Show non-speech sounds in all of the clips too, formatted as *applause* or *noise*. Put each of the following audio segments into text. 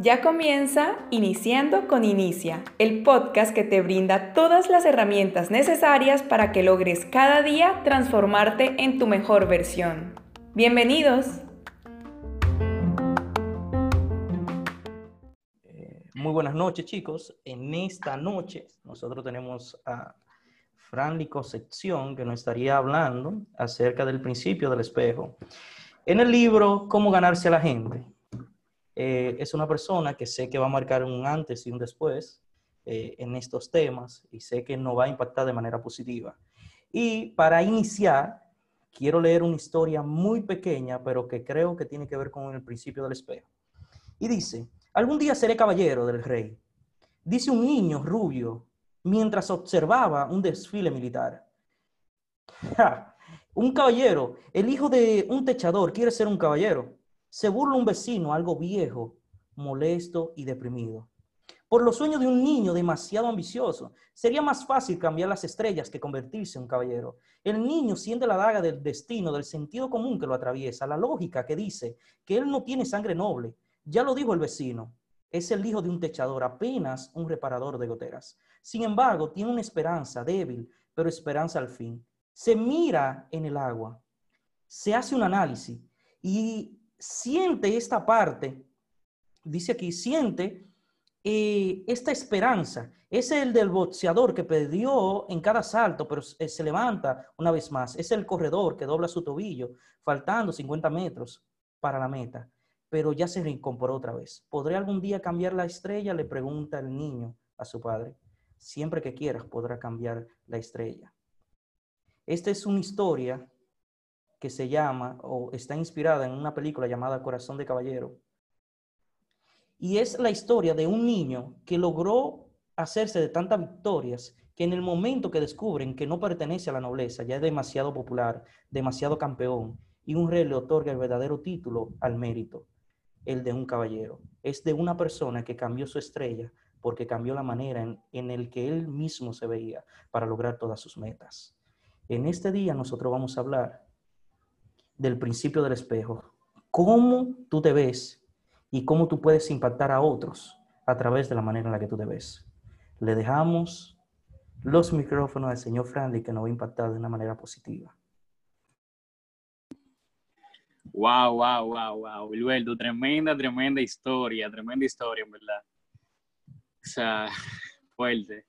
Ya comienza Iniciando con Inicia, el podcast que te brinda todas las herramientas necesarias para que logres cada día transformarte en tu mejor versión. Bienvenidos. Eh, muy buenas noches chicos. En esta noche nosotros tenemos a Franly Concepción que nos estaría hablando acerca del principio del espejo. En el libro Cómo ganarse a la gente eh, es una persona que sé que va a marcar un antes y un después eh, en estos temas y sé que nos va a impactar de manera positiva. Y para iniciar, quiero leer una historia muy pequeña, pero que creo que tiene que ver con el principio del espejo. Y dice, algún día seré caballero del rey. Dice un niño rubio mientras observaba un desfile militar. *laughs* un caballero, el hijo de un techador, quiere ser un caballero. Se burla un vecino, algo viejo, molesto y deprimido. Por los sueños de un niño demasiado ambicioso, sería más fácil cambiar las estrellas que convertirse en un caballero. El niño siente la daga del destino, del sentido común que lo atraviesa, la lógica que dice que él no tiene sangre noble. Ya lo dijo el vecino, es el hijo de un techador, apenas un reparador de goteras. Sin embargo, tiene una esperanza débil, pero esperanza al fin. Se mira en el agua, se hace un análisis y siente esta parte, dice aquí, siente eh, esta esperanza. Es el del boxeador que perdió en cada salto, pero se levanta una vez más. Es el corredor que dobla su tobillo, faltando 50 metros para la meta, pero ya se reincorporó otra vez. ¿Podré algún día cambiar la estrella? Le pregunta el niño a su padre. Siempre que quieras podrá cambiar la estrella. Esta es una historia que se llama o está inspirada en una película llamada Corazón de Caballero. Y es la historia de un niño que logró hacerse de tantas victorias que en el momento que descubren que no pertenece a la nobleza, ya es demasiado popular, demasiado campeón, y un rey le otorga el verdadero título al mérito, el de un caballero. Es de una persona que cambió su estrella porque cambió la manera en, en el que él mismo se veía para lograr todas sus metas. En este día nosotros vamos a hablar del principio del espejo. Cómo tú te ves y cómo tú puedes impactar a otros a través de la manera en la que tú te ves. Le dejamos los micrófonos al señor Frandy que nos va a impactar de una manera positiva. Wow, wow, wow, wow. Wilberto, tremenda, tremenda historia, tremenda historia, verdad. O sea, *laughs* fuerte.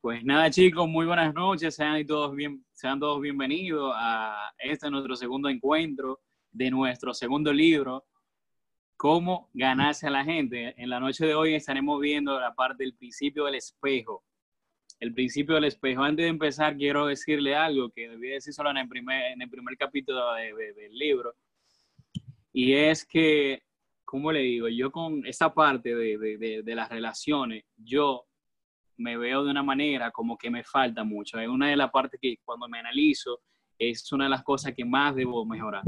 Pues nada, chicos, muy buenas noches. Sean todos, bien, sean todos bienvenidos a este nuestro segundo encuentro de nuestro segundo libro, Cómo ganarse a la gente. En la noche de hoy estaremos viendo la parte del principio del espejo. El principio del espejo. Antes de empezar, quiero decirle algo que debí decir solo en el primer, en el primer capítulo del libro. Y es que, ¿cómo le digo? Yo con esta parte de, de las relaciones, yo me veo de una manera como que me falta mucho. Es una de las partes que cuando me analizo es una de las cosas que más debo mejorar.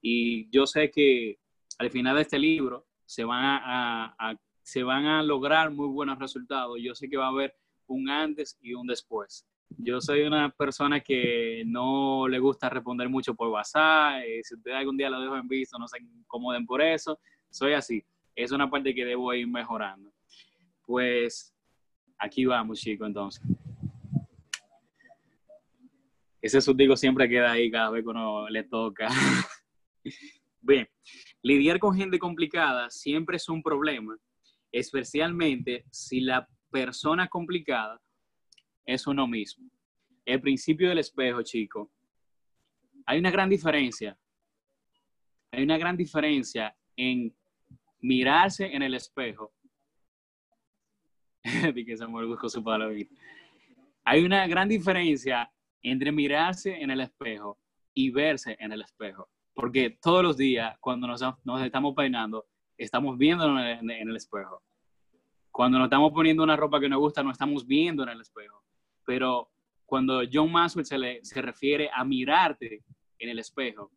Y yo sé que al final de este libro se van a, se van a lograr muy buenos resultados. Yo sé que va a haber un antes y un después. Yo soy una persona que no le gusta responder mucho por WhatsApp. Eh, si ustedes algún día lo dejo en visto, no se incomoden por eso. Soy así. Es una parte que debo ir mejorando. Pues Aquí vamos, chicos, entonces. Ese sustigo siempre queda ahí cada vez que uno le toca. *laughs* Bien, lidiar con gente complicada siempre es un problema, especialmente si la persona complicada es uno mismo. El principio del espejo, chicos. Hay una gran diferencia. Hay una gran diferencia en mirarse en el espejo *laughs* que Samuel buscó su Hay una gran diferencia entre mirarse en el espejo y verse en el espejo. Porque todos los días, cuando nos, estamos peinando, estamos viendo en, el espejo. Cuando nos estamos poniendo una ropa que nos gusta, nos estamos viendo en el espejo. Pero cuando John Maxwell se refiere a mirarte en el espejo,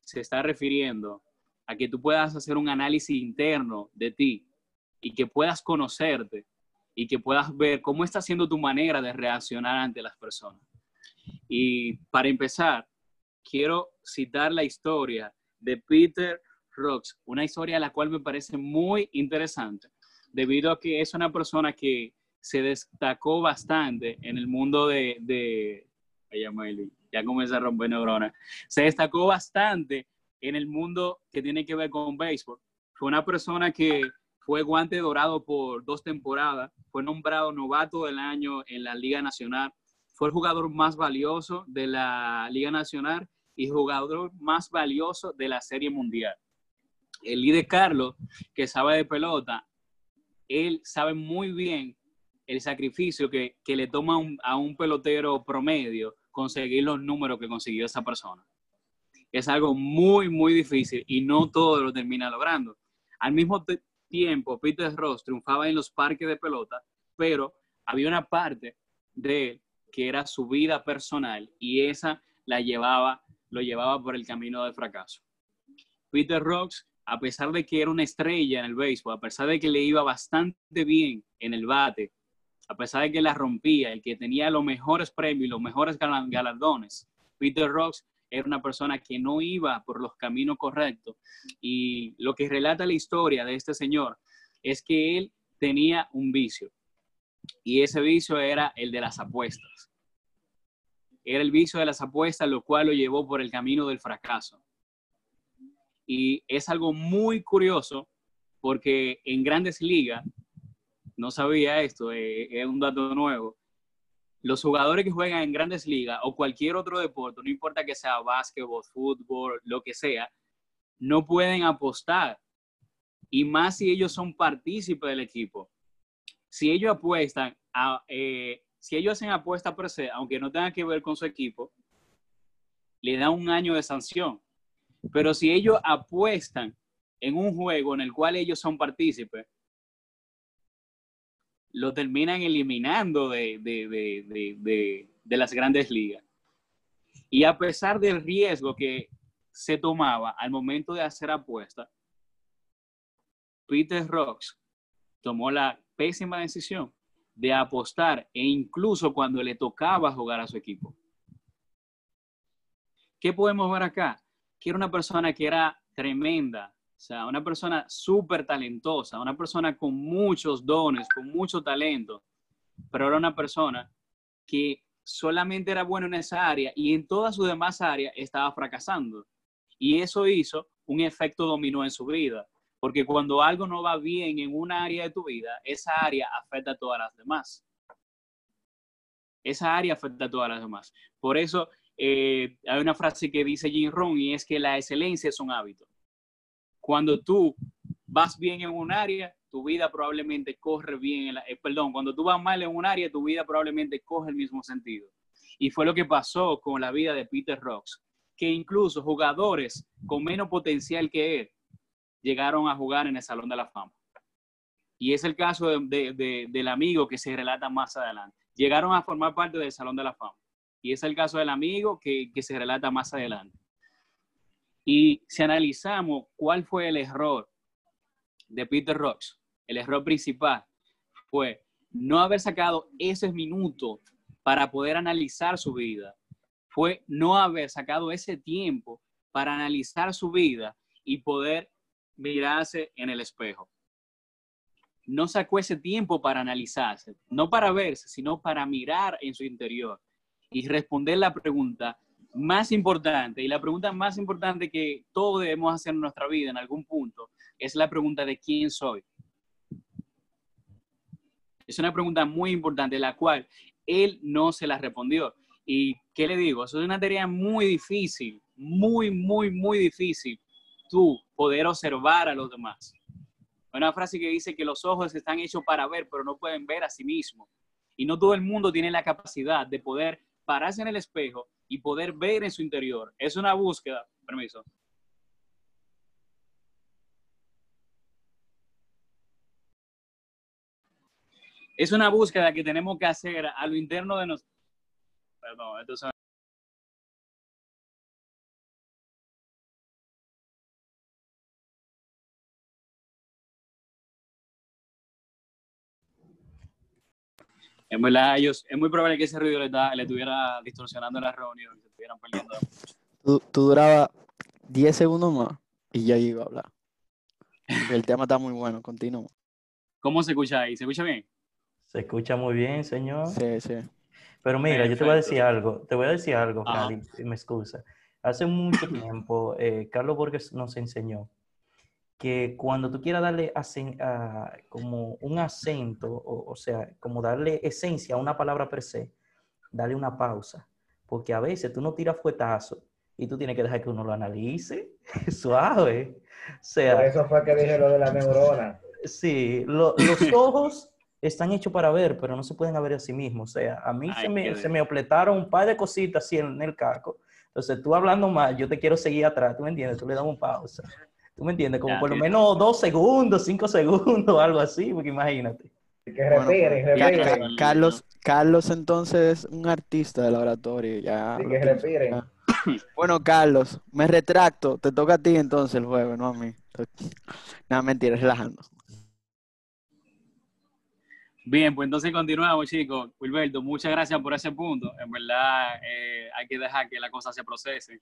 se está refiriendo a que tú puedas hacer un análisis interno de ti y que puedas conocerte y que puedas ver cómo está siendo tu manera de reaccionar ante las personas. Y para empezar, quiero citar la historia de Peter Rocks, una historia a la cual me parece muy interesante, debido a que es una persona que se destacó bastante en el mundo de, de ya comienza a romper neuronas, se destacó bastante en el mundo que tiene que ver con béisbol. Fue una persona que fue guante dorado por dos temporadas, fue nombrado novato del año en la Liga Nacional, fue el jugador más valioso de la Liga Nacional y jugador más valioso de la Serie Mundial. El líder Carlos, que sabe de pelota, él sabe muy bien el sacrificio que, le toma a un pelotero promedio conseguir los números que consiguió esa persona. Es algo muy, muy difícil y no todo lo termina logrando. Al mismo tiempo, Peter Ross triunfaba en los parques de pelota, pero había una parte de él que era su vida personal y esa la llevaba, lo llevaba por el camino del fracaso. Peter Ross, a pesar de que era una estrella en el béisbol, a pesar de que le iba bastante bien en el bate, a pesar de que la rompía, el que tenía los mejores premios los mejores galardones, Peter Ross era una persona que no iba por los caminos correctos. Y lo que relata la historia de este señor es que él tenía un vicio. Y ese vicio era el de las apuestas. Era el vicio de las apuestas, lo cual lo llevó por el camino del fracaso. Y es algo muy curioso porque en grandes ligas no sabía esto, eh, es un dato nuevo. Los jugadores que juegan en grandes ligas o cualquier otro deporte, no importa que sea básquetbol, fútbol, lo que sea, no pueden apostar. Y más si ellos son partícipes del equipo. Si ellos apuestan, eh, si ellos hacen apuesta per se, aunque no tenga que ver con su equipo, le dan un año de sanción. Pero si ellos apuestan en un juego en el cual ellos son partícipes, lo terminan eliminando de, de, las grandes ligas. Y a pesar del riesgo que se tomaba al momento de hacer apuesta, Peter Rocks tomó la pésima decisión de apostar e incluso cuando le tocaba jugar a su equipo. ¿Qué podemos ver acá? Que era una persona que era tremenda, o sea, una persona súper talentosa, una persona con muchos dones, con mucho talento, pero era una persona que solamente era bueno en esa área y en todas sus demás áreas estaba fracasando. Y eso hizo un efecto dominó en su vida, porque cuando algo no va bien en una área de tu vida, esa área afecta a todas las demás. Esa área afecta a todas las demás. Por eso eh, hay una frase que dice Jim Rohn y es que la excelencia es un hábito. Cuando tú vas bien en un área, tu vida probablemente corre bien, en eh, perdón, cuando tú vas mal en un área, tu vida probablemente coge el mismo sentido. Y fue lo que pasó con la vida de Peter Rocks, que incluso jugadores con menos potencial que él llegaron a jugar en el Salón de la Fama. Y es el caso del amigo que se relata más adelante. Llegaron a formar parte del Salón de la Fama. Y es el caso del amigo que, que se relata más adelante. Y si analizamos cuál fue el error de Peter Rocks, el error principal fue no haber sacado ese minuto para poder analizar su vida, fue no haber sacado ese tiempo para analizar su vida y poder mirarse en el espejo. No sacó ese tiempo para analizarse, no para verse, sino para mirar en su interior y responder la pregunta, más importante y la pregunta más importante que todos debemos hacer en nuestra vida en algún punto es la pregunta de quién soy. Es una pregunta muy importante, la cual él no se la respondió. ¿Y qué le digo? Eso es una tarea muy difícil, muy, muy, muy difícil, tú poder observar a los demás. Una frase que dice que los ojos están hechos para ver, pero no pueden ver a sí mismos. Y no todo el mundo tiene la capacidad de poder pararse en el espejo y poder ver en su interior. Es una búsqueda, permiso. Es una búsqueda que tenemos que hacer a lo interno de nosotros. Perdón, entonces... En verdad, ellos, es muy probable que ese ruido le, le estuviera distorsionando la reunión, se estuvieran perdiendo Tú, tú durabas 10 segundos más y ya iba a hablar. El tema está muy bueno, continúa. ¿Cómo se escucha ahí? ¿Se escucha bien? Se escucha muy bien, señor. Sí, sí. Pero mira, yo te voy a decir algo, te voy a decir algo. Cali, y me excusa. Hace mucho *clears throat* tiempo, eh, Carlos Borges nos enseñó que cuando tú quieras darle acen- a- como un acento, o, o sea, como darle esencia a una palabra per se, dale una pausa. Porque a veces tú no tiras fuetazo y tú tienes que dejar que uno lo analice *laughs* suave. O Por sea, eso fue que dije lo de la neurona. Sí, lo- los *laughs* ojos están hechos para ver, pero no se pueden ver a sí mismos. O sea, a mí Ay, se, me, se me opletaron un par de cositas así en el caco. Entonces, tú hablando mal, yo te quiero seguir atrás, ¿tú me entiendes? Tú le das un pausa. ¿Tú me entiendes? Como Ya, por lo menos dos segundos, cinco segundos, algo así, porque imagínate. Que Bueno, respiren, pues, respiren. Ca- Carlos, Carlos entonces es un artista del laboratorio. Ya Sí, que respiren. Bueno, Carlos, me retracto. Te toca a ti entonces el jueves, no a mí. Nada, mentira, relajando. Bien, pues entonces continuamos, chicos. Wilberto, muchas gracias por ese punto. En verdad, eh, hay que dejar que la cosa se procese.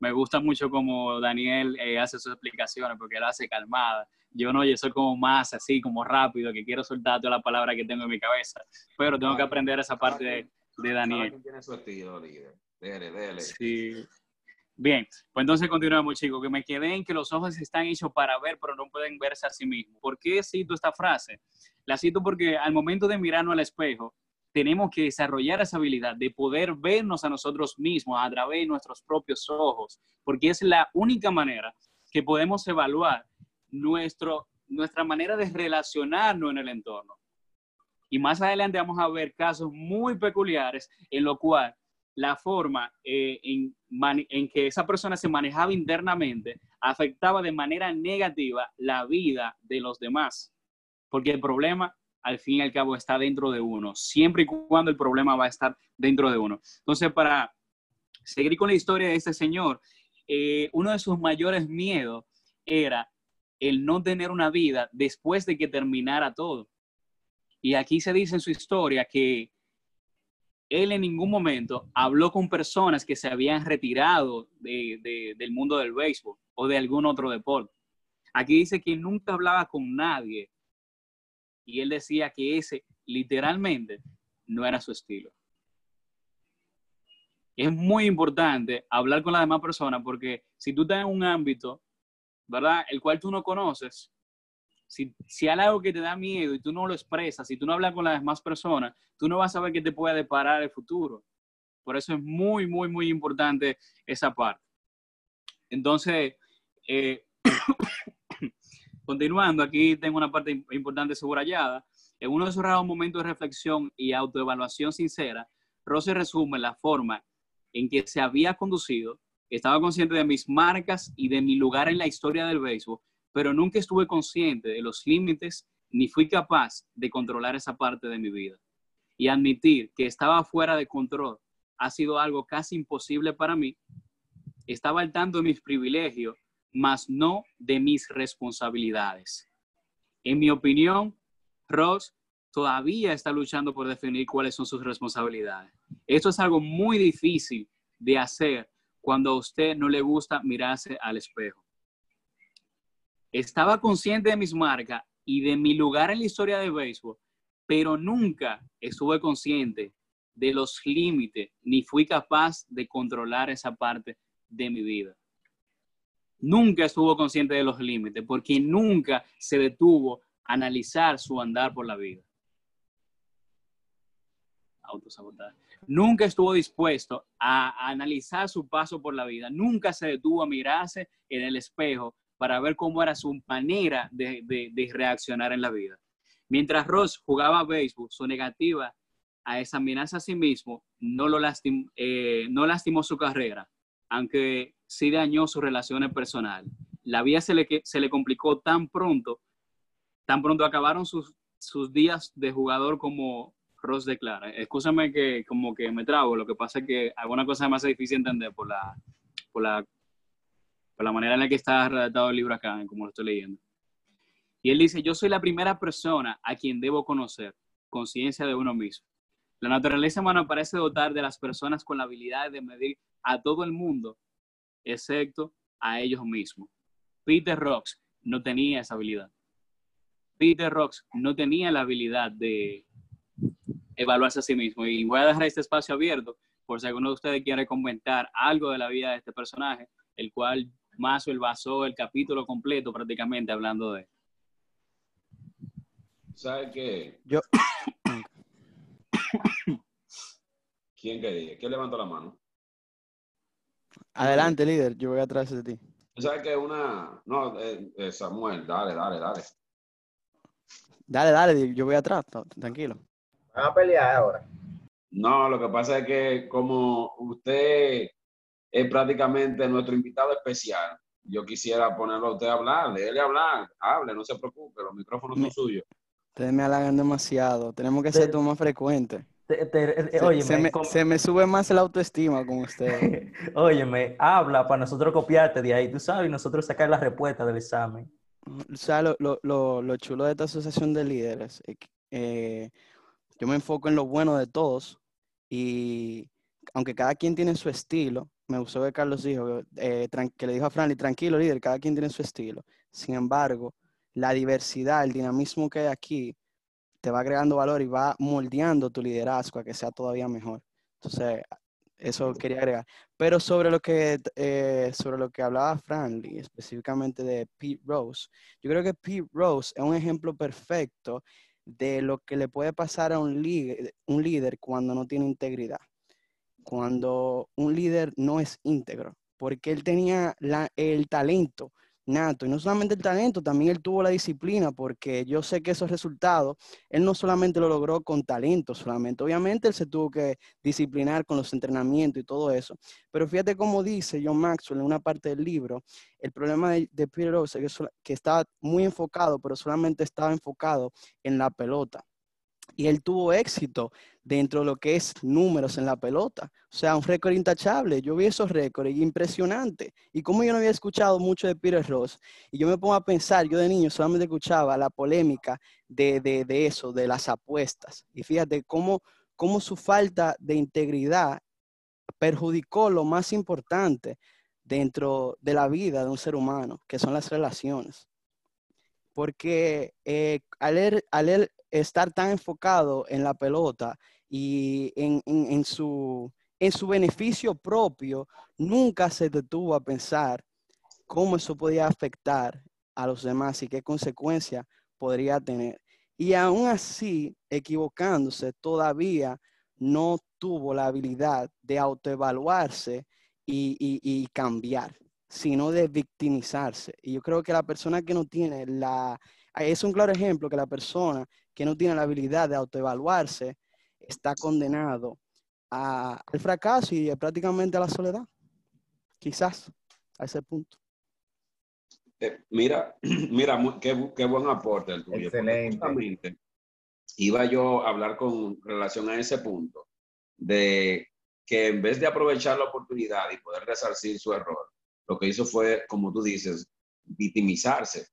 Me gusta mucho como Daniel eh, hace sus explicaciones, porque él hace calmada. Yo no, yo soy como más así, como rápido, que quiero soltar toda la palabra que tengo en mi cabeza. Pero tengo que aprender esa parte de, de Daniel. tiene su estilo, líder. Dele, dele. Sí. Bien, pues entonces continuamos, chicos. Que me quedé en que los ojos están hechos para ver, pero no pueden verse a sí mismos. ¿Por qué cito esta frase? La cito porque al momento de mirarnos al espejo, tenemos que desarrollar esa habilidad de poder vernos a nosotros mismos a través de nuestros propios ojos, porque es la única manera que podemos evaluar nuestro, nuestra manera de relacionarnos en el entorno. Y más adelante vamos a ver casos muy peculiares en lo cual la forma eh, en, en que esa persona se manejaba internamente afectaba de manera negativa la vida de los demás. Porque el problema, al fin y al cabo, está dentro de uno, siempre y cuando el problema va a estar dentro de uno. Entonces, para seguir con la historia de este señor, eh, uno de sus mayores miedos era el no tener una vida después de que terminara todo. Y aquí se dice en su historia que él en ningún momento habló con personas que se habían retirado de- de- del mundo del béisbol o de algún otro deporte. Aquí dice que nunca hablaba con nadie y él decía que ese literalmente no era su estilo. Es muy importante hablar con las demás personas porque si tú estás en un ámbito, ¿verdad? El cual tú no conoces, si, si hay algo que te da miedo y tú no lo expresas, si tú no hablas con las demás personas, tú no vas a saber qué te puede deparar el futuro. Por eso es muy, muy, muy importante esa parte. Entonces, eh, continuando, aquí tengo una parte im- importante subrayada. En uno de esos raros momentos de reflexión y autoevaluación sincera, Rose resume la forma en que se había conducido, estaba consciente de mis marcas y de mi lugar en la historia del béisbol, pero nunca estuve consciente de los límites ni fui capaz de controlar esa parte de mi vida. Y admitir que estaba fuera de control ha sido algo casi imposible para mí. Estaba al tanto de mis privilegios, mas no de mis responsabilidades. En mi opinión, Ross todavía está luchando por definir cuáles son sus responsabilidades. Esto es algo muy difícil de hacer cuando a usted no le gusta mirarse al espejo. Estaba consciente de mis marcas y de mi lugar en la historia del béisbol, pero nunca estuve consciente de los límites ni fui capaz de controlar esa parte de mi vida. Nunca estuvo consciente de los límites porque nunca se detuvo a analizar su andar por la vida. Autosabotaje. Nunca estuvo dispuesto a, a analizar su paso por la vida. Nunca se detuvo a mirarse en el espejo para ver cómo era su manera de, de- reaccionar en la vida. Mientras Ross jugaba béisbol, su negativa a examinarse a sí mismo no, lo lastim- eh, no lastimó su carrera, aunque sí dañó sus relaciones personales. La vida se le, se le complicó tan pronto, tan pronto acabaron sus, sus días de jugador como Ross declara. Escúchame que como que me trago, lo que pasa es que alguna cosa me hace difícil entender por la, por la, por la manera en la que está redactado el libro acá, como lo estoy leyendo. Y él dice, yo soy la primera persona a quien debo conocer, conciencia de uno mismo. La naturaleza humana parece dotar de las personas con la habilidad de medir a todo el mundo excepto a ellos mismos. Peter Rocks no tenía esa habilidad. Peter Rocks no tenía la habilidad de evaluarse a sí mismo. Y voy a dejar este espacio abierto por si alguno de ustedes quiere comentar algo de la vida de este personaje, el cual Maxwell basó el capítulo completo prácticamente hablando de. ¿Sabes qué? Yo, *coughs* ¿Quién quería? ¿Quién levantó la mano? Adelante, líder, yo voy atrás de ti. ¿Sabes qué? Una. No, eh, eh, Samuel, dale, dale, dale. Dale, dale, yo voy atrás, tranquilo. Van a pelear ahora. No, lo que pasa es que como usted es prácticamente nuestro invitado especial, yo quisiera ponerlo a usted a hablar, déjele hablar, hable, no se preocupe, los micrófonos son suyos. Ustedes me halagan demasiado. Tenemos que ser tú más frecuente. Te- te- eh, Se, óyeme, se me, com- se me sube más la autoestima con ustedes. *laughs* óyeme, habla para nosotros copiarte de ahí, tú sabes, y nosotros sacar la respuesta del examen. O sea, lo, lo, lo, lo chulo de esta asociación de líderes, es que, eh, yo me enfoco en lo bueno de todos y aunque cada quien tiene su estilo, me gustó que Carlos dijo, eh, que le dijo a Franly, tranquilo líder, cada quien tiene su estilo. Sin embargo, la diversidad, el dinamismo que hay aquí, te va agregando valor y va moldeando tu liderazgo a que sea todavía mejor. Entonces, eso quería agregar. Pero sobre lo que, eh, sobre lo que hablaba Franly, específicamente de Pete Rose, yo creo que Pete Rose es un ejemplo perfecto de lo que le puede pasar a un líder, un líder cuando no tiene integridad, cuando un líder no es íntegro, porque él tenía la- el talento nato, y no solamente el talento, también él tuvo la disciplina, porque yo sé que esos resultados, él no solamente lo logró con talento solamente, obviamente él se tuvo que disciplinar con los entrenamientos y todo eso, pero fíjate cómo dice John Maxwell en una parte del libro, el problema de, Peter Rose es que, que estaba muy enfocado, pero solamente estaba enfocado en la pelota. Y él tuvo éxito dentro de lo que es números en la pelota. O sea, un récord intachable. Yo vi esos récords y impresionante. Y como yo no había escuchado mucho de Peter Ross, y yo me pongo a pensar, yo de niño solamente escuchaba la polémica de, de, de eso, de las apuestas. Y fíjate cómo, cómo su falta de integridad perjudicó lo más importante dentro de la vida de un ser humano, que son las relaciones. Porque eh, al, él, al él estar tan enfocado en la pelota y en, en, su, en su beneficio propio, nunca se detuvo a pensar cómo eso podía afectar a los demás y qué consecuencia podría tener. Y aún así, equivocándose, todavía no tuvo la habilidad de autoevaluarse y, y, cambiar, sino de victimizarse. Y yo creo que la persona que no tiene la... Es un claro ejemplo que la persona que no tiene la habilidad de autoevaluarse está condenado a, al fracaso y prácticamente a la soledad. Quizás a ese punto. Eh, mira, *clears throat* mira, qué, qué, buen aporte el tuyo. Excelente. Iba yo a hablar con relación a ese punto de que en vez de aprovechar la oportunidad y poder resarcir su error, lo que hizo fue, como tú dices, victimizarse.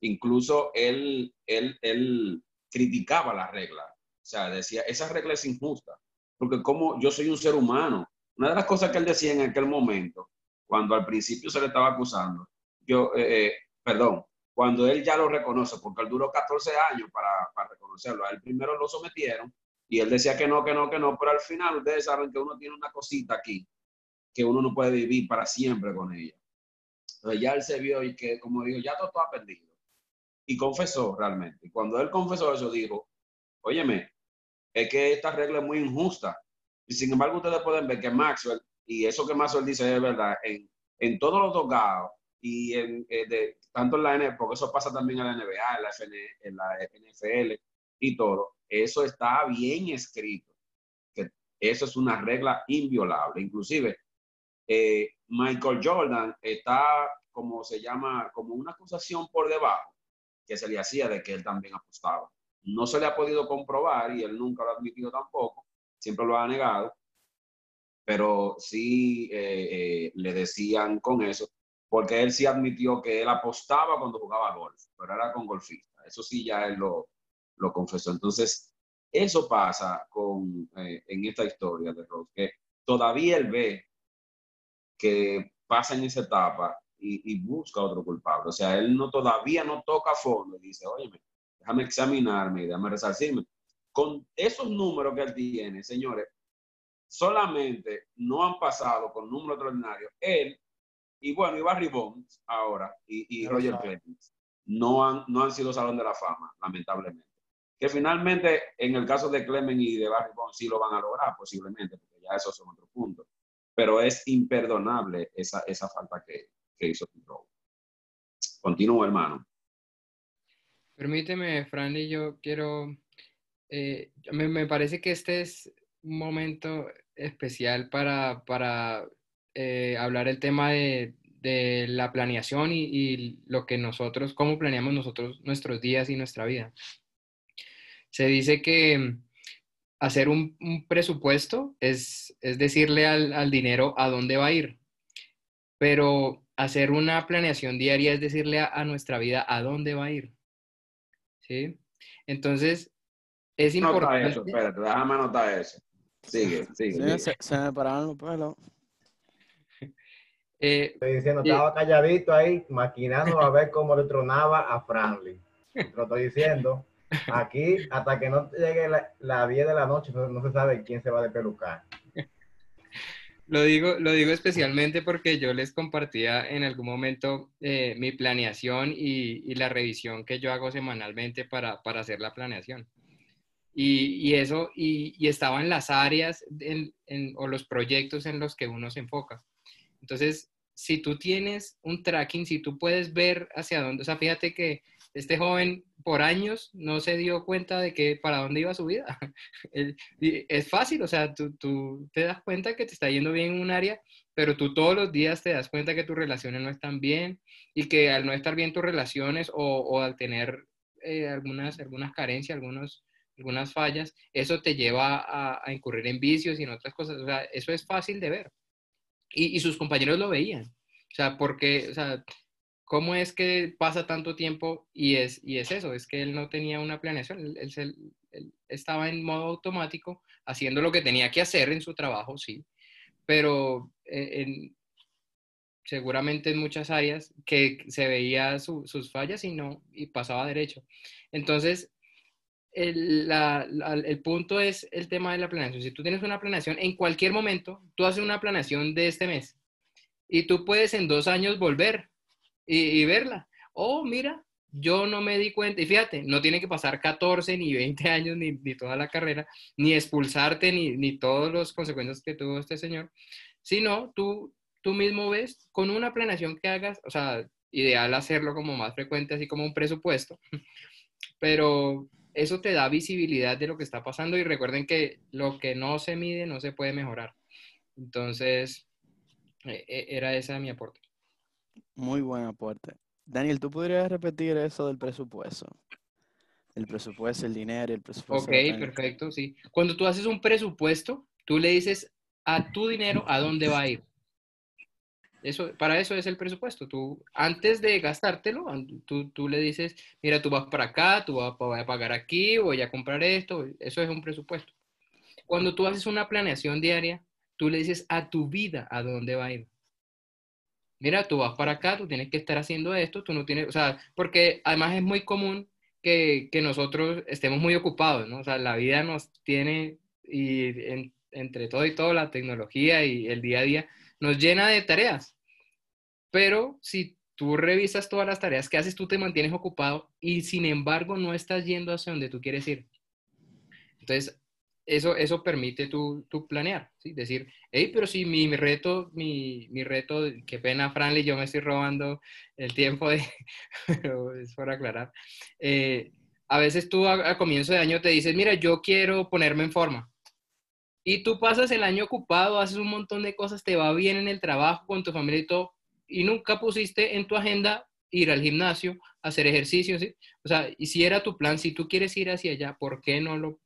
Incluso él, él, él criticaba la regla. O sea, decía, esa regla es injusta, porque como yo soy un ser humano, una de las cosas que él decía en aquel momento, cuando al principio se le estaba acusando, yo, eh, perdón, cuando él ya lo reconoce, porque él duró 14 años para, para reconocerlo, a él primero lo sometieron y él decía que no, que no, que no, pero al final ustedes saben que uno tiene una cosita aquí, que uno no puede vivir para siempre con ella. Entonces ya él se vio y que, como dijo, ya todo está perdido. Y confesó realmente. Y cuando él confesó eso, dijo, óyeme, es que esta regla es muy injusta. Y sin embargo, ustedes pueden ver que Maxwell, y eso que Maxwell dice es verdad, en, en todos los tocados, y en, eh, de, tanto en la NFL, porque eso pasa también en la NBA, la, FN, la NFL y todo, eso está bien escrito, que eso es una regla inviolable. Inclusive, eh, Michael Jordan está, como se llama, como una acusación por debajo que se le hacía de que él también apostaba. No se le ha podido comprobar y él nunca lo ha admitido tampoco, siempre lo ha negado, pero sí eh, eh, le decían con eso, porque él sí admitió que él apostaba cuando jugaba golf, pero era con golfista. Eso sí ya él lo, lo confesó. Entonces, eso pasa con, eh, en esta historia de Rose, que todavía él ve que pasa en esa etapa y, y busca otro culpable. O sea, él no todavía no toca fondo y dice, oye, déjame examinarme y déjame resarcirme. Con esos números que él tiene, señores, solamente no han pasado con números extraordinarios él y bueno, y Barry Bonds ahora y, y Roger Clemens no han, no han sido Salón de la Fama, lamentablemente. Que finalmente, en el caso de Clemens y de Barry Bonds, sí lo van a lograr, posiblemente, porque ya esos son otros puntos. Pero es imperdonable esa, esa falta que, que hermano. Permíteme, Franly, yo quiero. Eh, me, me, parece que este es un momento especial para, para eh, hablar el tema de, de la planeación y, y, lo que nosotros, cómo planeamos nosotros nuestros días y nuestra vida. Se dice que hacer un, un presupuesto es, es decirle al, al, dinero a dónde va a ir, pero hacer una planeación diaria es decirle a, a nuestra vida a dónde va a ir. ¿Sí? Entonces, es importante. Nota eso, espérate, déjame anotar eso. Sigue, sigue. Sí, se, se, me pararon los pelos. *laughs* Eh, Estoy diciendo, y, estaba calladito ahí, maquinando a ver cómo le tronaba a Franly. Lo estoy diciendo. Aquí, hasta que no llegue la, la 10 de la noche, no, no, se sabe quién se va a despelucar. Lo digo, lo digo especialmente porque yo les compartía en algún momento eh, mi planeación y, la revisión que yo hago semanalmente para, para hacer la planeación. Y, eso, y, y, estaba en las áreas en, en, o los proyectos en los que uno se enfoca. Entonces, si tú tienes un tracking, si tú puedes ver hacia dónde, o sea, fíjate que este joven por años no se dio cuenta de que para dónde iba su vida. *laughs* es fácil, o sea, tú, tú, te das cuenta que te está yendo bien en un área, pero tú todos los días te das cuenta que tus relaciones no están bien y que al no estar bien tus relaciones o, o al tener eh, algunas, algunas carencias, algunos, algunas fallas, eso te lleva a, a, incurrir en vicios y en otras cosas. O sea, eso es fácil de ver. Y, y sus compañeros lo veían. O sea, porque, o sea, ¿cómo es que pasa tanto tiempo? Y es, y es eso, es que él no tenía una planeación, él, él, estaba en modo automático, haciendo lo que tenía que hacer en su trabajo, sí, pero eh, en, seguramente en muchas áreas que se veía su, sus fallas y no, y pasaba derecho. Entonces, el, la, el, punto es el tema de la planeación. Si tú tienes una planeación, en cualquier momento, tú haces una planeación de este mes y tú puedes en dos años volver y, y, verla. Oh, mira, yo no me di cuenta. Y fíjate, no tiene que pasar 14 ni 20 años ni, ni toda la carrera, ni expulsarte, ni, ni todas las consecuencias que tuvo este señor, sino tú, tú mismo ves con una planeación que hagas, o sea, ideal hacerlo como más frecuente, así como un presupuesto, *laughs* pero eso te da visibilidad de lo que está pasando y recuerden que lo que no se mide no se puede mejorar. Entonces, era ese mi aporte. Muy buen aporte. Daniel, ¿tú podrías repetir eso del presupuesto? El presupuesto, el dinero, el presupuesto. Ok, perfecto, sí. Cuando tú haces un presupuesto, tú le dices a tu dinero a dónde va a ir. Eso, para eso es el presupuesto. Tú, antes de gastártelo, tú, tú le dices, mira, tú vas para acá, tú vas a pagar aquí, voy a comprar esto. Eso es un presupuesto. Cuando tú haces una planeación diaria, tú le dices a tu vida a dónde va a ir. Mira, tú vas para acá, tú tienes que estar haciendo esto, tú no tienes, o sea, porque además es muy común que, que nosotros estemos muy ocupados, ¿no? O sea, la vida nos tiene, y en, entre todo y todo, la tecnología y el día a día, nos llena de tareas. Pero si tú revisas todas las tareas que haces, tú te mantienes ocupado y sin embargo no estás yendo hacia donde tú quieres ir. Entonces, eso, eso permite tú, tú planear, ¿sí? Decir, hey, pero si mi, mi reto, mi, mi, reto, qué pena, Franly, yo me estoy robando el tiempo de, *laughs* pero es por aclarar. Eh, a veces tú a, a, comienzo de año te dices, mira, yo quiero ponerme en forma. Y tú pasas el año ocupado, haces un montón de cosas, te va bien en el trabajo, con tu familia y todo, y nunca pusiste en tu agenda ir al gimnasio, hacer ejercicio, ¿sí? O sea, y si era tu plan, si tú quieres ir hacia allá, ¿por qué no lo...?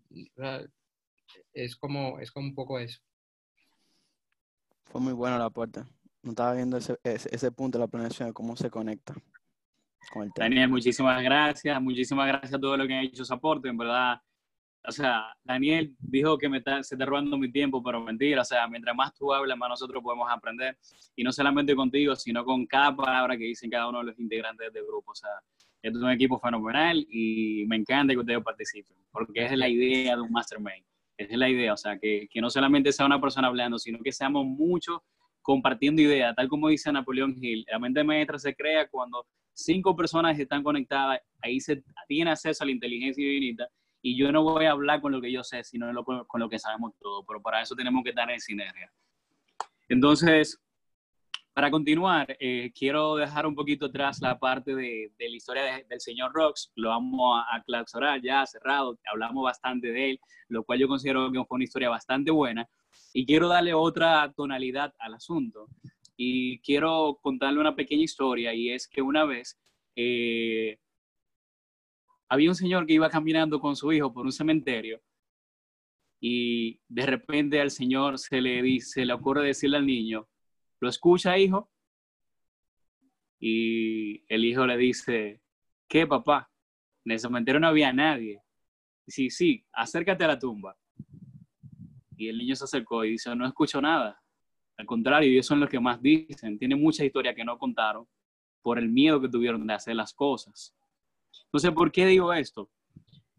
Es como, es como un poco eso. Fue muy bueno la puerta. No estaba viendo ese, ese, ese punto de la planeación, de cómo se conecta con el tema. Daniel, muchísimas gracias. Muchísimas gracias a todo lo que han hecho su aporte. En verdad, o sea, Daniel dijo que me está, se está robando mi tiempo, pero mentira, o sea, mientras más tú hablas, más nosotros podemos aprender, y no solamente contigo, sino con cada palabra que dicen cada uno de los integrantes del grupo, o sea, es un equipo fenomenal y me encanta que ustedes participen, porque es la idea de un mastermind, es la idea, o sea, que, que no solamente sea una persona hablando, sino que seamos muchos compartiendo ideas, tal como dice Napoleón Hill, la mente maestra se crea cuando cinco personas están conectadas, ahí se tiene acceso a la inteligencia divinita y yo no voy a hablar con lo que yo sé, sino con lo que sabemos todo, pero para eso tenemos que estar en sinergia. Entonces, para continuar, eh, quiero dejar un poquito atrás la parte de, la historia del señor Rox, lo vamos a, a clausurar ya cerrado, hablamos bastante de él, lo cual yo considero que fue una historia bastante buena, y quiero darle otra tonalidad al asunto. Y quiero contarle una pequeña historia, y es que una vez eh, había un señor que iba caminando con su hijo por un cementerio y de repente al señor se le dice, le ocurre decirle al niño, ¿lo escucha, hijo? Y el hijo le dice, ¿qué, papá? En el cementerio no había nadie. Sí, sí, acércate a la tumba. Y el niño se acercó y dice, no escucho nada. Al contrario, ellos son los que más dicen. Tiene mucha historia que no contaron por el miedo que tuvieron de hacer las cosas. Entonces, ¿por qué digo esto?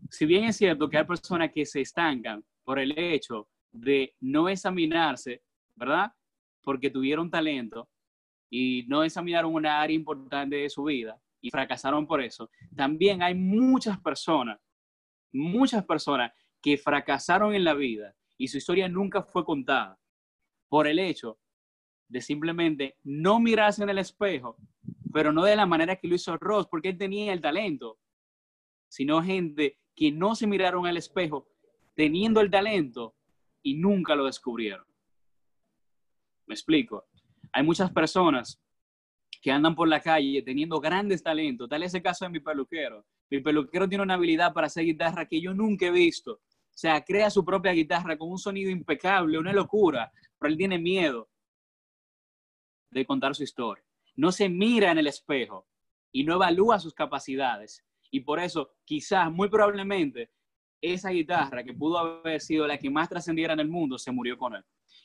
Si bien es cierto que hay personas que se estancan por el hecho de no examinarse, ¿verdad? Porque tuvieron talento y no examinaron una área importante de su vida y fracasaron por eso. También hay muchas personas, muchas personas que fracasaron en la vida y su historia nunca fue contada por el hecho de simplemente no mirarse en el espejo, pero no de la manera que lo hizo Ross, porque él tenía el talento sino gente que no se miraron al espejo teniendo el talento y nunca lo descubrieron. Explico. Hay muchas personas que andan por la calle teniendo grandes talentos. Tal es el caso de mi peluquero. Mi peluquero tiene una habilidad para hacer guitarra que yo nunca he visto. O sea, crea su propia guitarra con un sonido impecable, una locura, pero él tiene miedo de contar su historia. No se mira en el espejo y no evalúa sus capacidades y por eso, quizás, muy probablemente, esa guitarra que pudo haber sido la que más trascendiera en el mundo, se murió con él.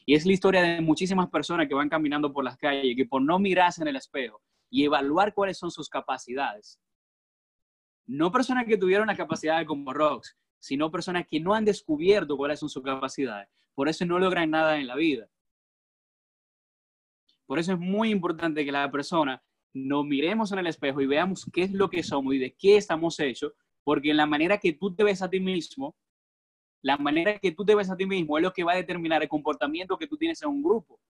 Y es la historia de muchísimas personas que van caminando por las calles, que por no mirarse en el espejo y evaluar cuáles son sus capacidades, no personas que tuvieron la capacidad como Rox, sino personas que no han descubierto cuáles son sus capacidades. Por eso no logran nada en la vida. Por eso es muy importante que la persona nos miremos en el espejo y veamos qué es lo que somos y de qué estamos hechos, porque la manera que tú te ves a ti mismo, la manera que tú te ves a ti mismo es lo que va a determinar el comportamiento que tú tienes en un grupo.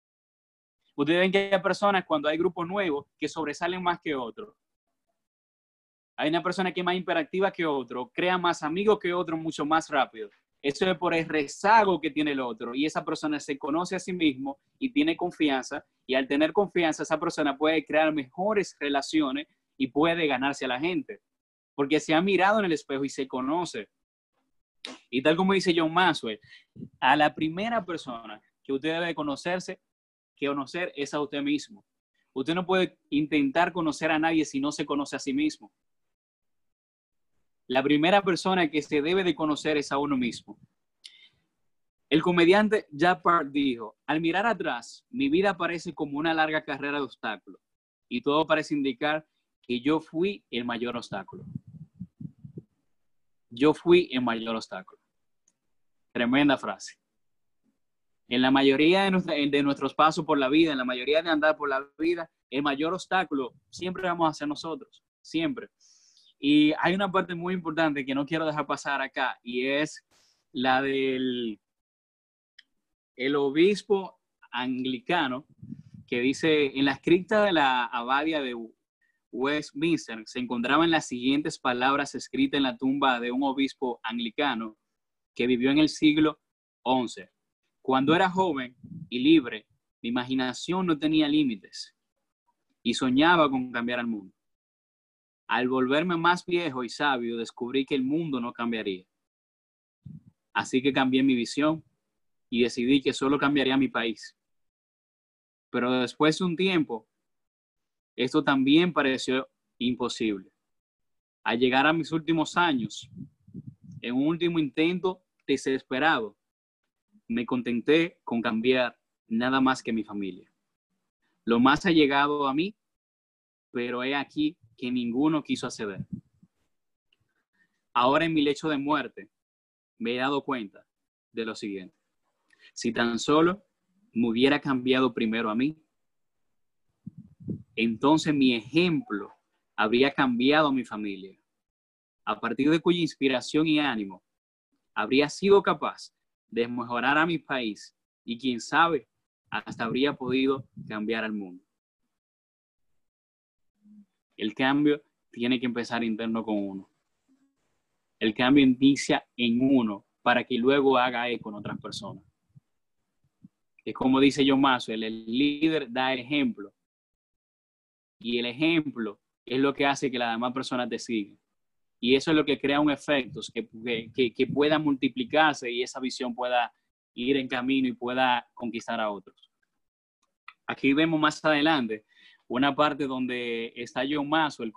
Ustedes ven que hay personas cuando hay grupos nuevos que sobresalen más que otros. Hay una persona que es más interactiva que otro, crea más amigos que otro mucho más rápido. Eso es por el rezago que tiene el otro. Y esa persona se conoce a sí mismo y tiene confianza. Y al tener confianza, esa persona puede crear mejores relaciones y puede ganarse a la gente. Porque se ha mirado en el espejo y se conoce. Y tal como dice John Maxwell, a la primera persona que usted debe conocerse, que conocer es a usted mismo. Usted no puede intentar conocer a nadie si no se conoce a sí mismo. La primera persona que se debe de conocer es a uno mismo. El comediante Jack Park dijo, al mirar atrás, mi vida parece como una larga carrera de obstáculos y todo parece indicar que yo fui el mayor obstáculo. Yo fui el mayor obstáculo. Tremenda frase. En la mayoría de, nuestros pasos por la vida, en la mayoría de andar por la vida, el mayor obstáculo siempre vamos a ser nosotros, siempre. Y hay una parte muy importante que no quiero dejar pasar acá y es la del el obispo anglicano que dice en la escrita de la abadía de Westminster se encontraban las siguientes palabras escritas en la tumba de un obispo anglicano que vivió en el siglo XI. Cuando era joven y libre, mi imaginación no tenía límites y soñaba con cambiar al mundo. Al volverme más viejo y sabio, descubrí que el mundo no cambiaría. Así que cambié mi visión y decidí que solo cambiaría mi país. Pero después de un tiempo, esto también pareció imposible. Al llegar a mis últimos años, en un último intento desesperado, me contenté con cambiar nada más que mi familia. Lo más ha llegado a mí, pero he aquí que ninguno quiso acceder. Ahora en mi lecho de muerte me he dado cuenta de lo siguiente. Si tan solo me hubiera cambiado primero a mí, entonces mi ejemplo habría cambiado a mi familia, a partir de cuya inspiración y ánimo habría sido capaz de mejorar a mi país y quién sabe, hasta habría podido cambiar al mundo. El cambio tiene que empezar interno con uno. El cambio inicia en uno para que luego haga eco en otras personas. Es como dice John Maxwell, el líder da ejemplo y el ejemplo es lo que hace que las demás personas te sigan. Y eso es lo que crea un efecto que, que, que pueda multiplicarse y esa visión pueda ir en camino y pueda conquistar a otros. Aquí vemos más adelante una parte donde está John Maxwell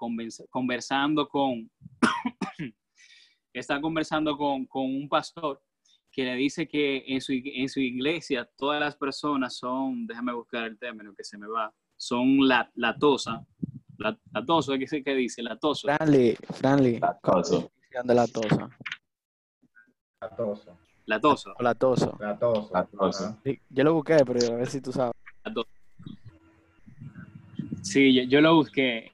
conversando con, *coughs* está conversando con, con, un pastor que le dice que en su, en su iglesia todas las personas son, déjame buscar el término que se me va, son la, latosa. La, latoso, ¿qué, ¿qué dice? Latoso. Franly, Franly. Latoso. Latoso. Latoso. Latoso. Latoso. Latoso. Ajá. Sí, yo lo busqué, pero a ver si tú sabes. Sí, yo, yo lo busqué.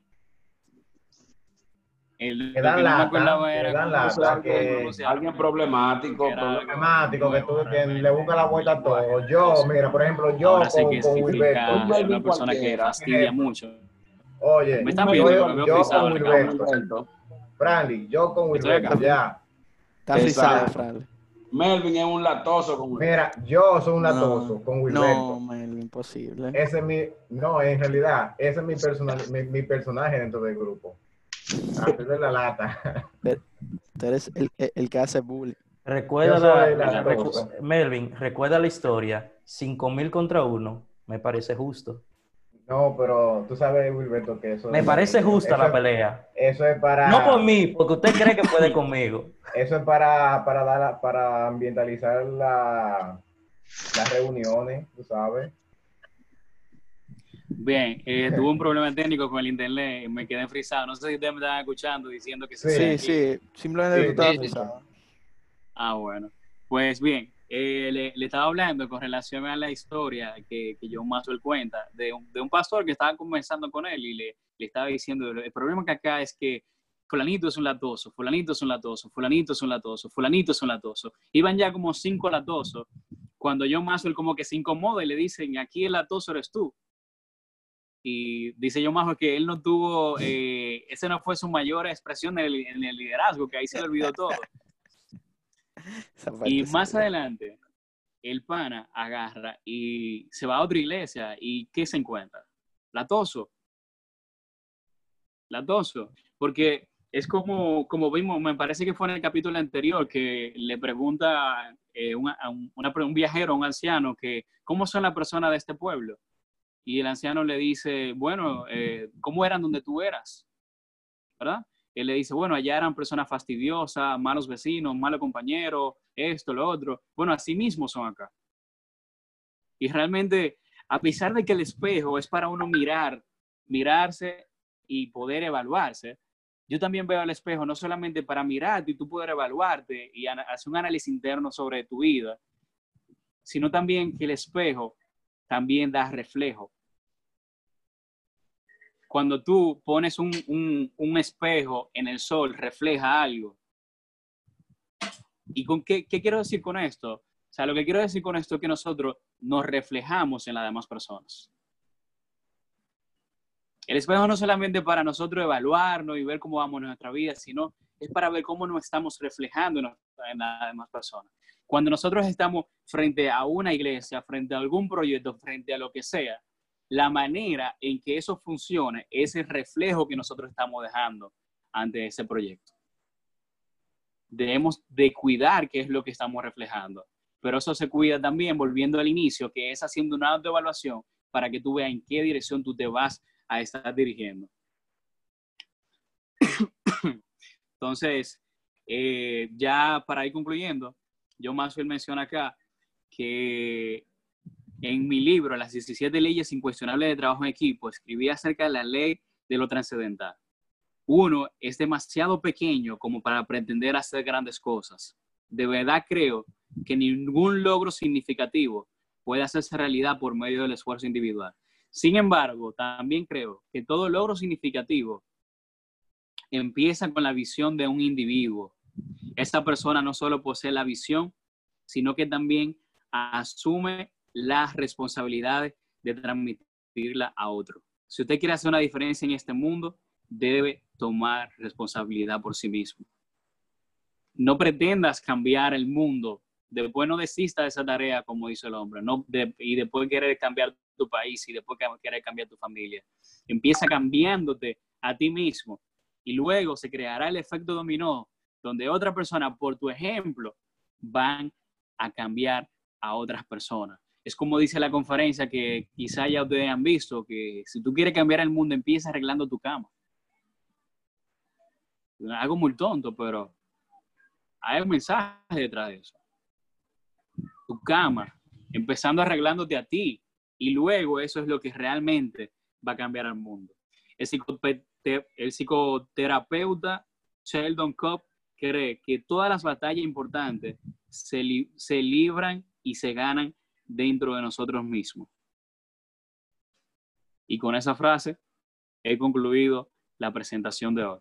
El, Que dan no lata, que era dan lata, que-. Alguien problemático. Problemático, que tú que le busca la vuelta a todo. Yo, mira, por ejemplo, yo Ahora con, que con Wilberto. una persona que fastidia mucho. Oye, Me están yo, viendo, yo, me veo con Wilberto. Franly, yo con Wilberto, ya. Está frisado. Franly. Melvin es un latoso con Mira, yo soy un No, latoso con No, Wilberto. man, imposible. Ese es mi, no, en realidad, ese es mi, personal, mi, mi personaje dentro del grupo. Hacerle la lata. *laughs* Tú eres el, el- que hace bullying. Recuerda, la- la recu-. Melvin, recuerda la historia. 5000 contra uno. Me parece justo. No, pero tú sabes, Wilberto, que eso Me parece justa eso la es- pelea. Eso es para. No por mí, porque usted cree que puede conmigo. *laughs* Eso es para, para, dar, para ambientalizar la, las reuniones, tú sabes. Bien, eh, tuve un problema técnico con el internet, me quedé frisado. No sé si ustedes me estaban escuchando diciendo que se Sí, Sí, sí, simplemente Sí, tú estabas frisado. Ah, bueno. Pues bien, eh, le, le estaba hablando con relación a la historia que, que John Maxwell cuenta de un, de un pastor que estaba conversando con él y le, le estaba diciendo, el problema que acá es que fulanito es un latoso, fulanito es un latoso, fulanito es un latoso, fulanito es un latoso. Iban ya como cinco latosos cuando John Maxwell como que se incomoda y le dicen, aquí el latoso eres tú. Y dice John Maxwell que él no tuvo, eh, esa no fue su mayor expresión en el, en el liderazgo, que ahí se le olvidó todo. *laughs* Y más adelante, el pana agarra y se va a otra iglesia y ¿qué se encuentra? Latoso. Latoso. Porque es como, como vimos, me parece que fue en el capítulo anterior que le pregunta eh, una- a un, una- un viajero, un anciano, que ¿cómo son las personas de este pueblo? Y el anciano le dice, bueno, eh, ¿cómo eran donde tú eras? ¿Verdad? Él le dice, bueno, allá eran personas fastidiosas, malos vecinos, malos compañeros, esto, lo otro. Bueno, así mismo son acá. Y realmente, a pesar de que el espejo es para uno mirar, mirarse y poder evaluarse, yo también veo el espejo no solamente para mirarte y tú poder evaluarte y hacer un análisis interno sobre tu vida, sino también que el espejo también da reflejo. Cuando tú pones un, un- un espejo en el sol, refleja algo. ¿Y con qué, qué quiero decir con esto? O sea, lo que quiero decir con esto es que nosotros nos reflejamos en las demás personas. El espejo no solamente para nosotros evaluarnos y ver cómo vamos en nuestra vida, sino es para ver cómo nos estamos reflejando en las demás personas. Cuando nosotros estamos frente a una iglesia, frente a algún proyecto, frente a lo que sea, la manera en que eso funcione es el reflejo que nosotros estamos dejando ante ese proyecto. Debemos de cuidar qué es lo que estamos reflejando, pero eso se cuida también volviendo al inicio, que es haciendo una autoevaluación para que tú veas en qué dirección tú te vas a estar dirigiendo. *coughs* Entonces, eh, ya para ir concluyendo, yo más bien menciona acá que en mi libro, Las 17 leyes incuestionables de trabajo en equipo, escribí acerca de la ley de lo trascendental. Uno es demasiado pequeño como para pretender hacer grandes cosas. De verdad creo que ningún logro significativo puede hacerse realidad por medio del esfuerzo individual. Sin embargo, también creo que todo logro significativo empieza con la visión de un individuo. Esa persona no solo posee la visión, sino que también asume las responsabilidades de transmitirla a otro. Si usted quiere hacer una diferencia en este mundo, debe tomar responsabilidad por sí mismo. No pretendas cambiar el mundo, después no desista de esa tarea como hizo el hombre, y después querer cambiar tu país y después querer cambiar tu familia. Empieza cambiándote a ti mismo y luego se creará el efecto dominó, donde otra persona, por tu ejemplo, van a cambiar a otras personas. Es como dice la conferencia que quizá ya ustedes han visto, que si tú quieres cambiar el mundo, empieza arreglando tu cama. Algo muy tonto, pero hay un mensaje detrás de eso. Tu cama, empezando arreglándote a ti, y luego eso es lo que realmente va a cambiar al mundo. El, el psicoterapeuta Sheldon Cobb cree que todas las batallas importantes se, se libran y se ganan dentro de nosotros mismos. Y con esa frase he concluido la presentación de hoy.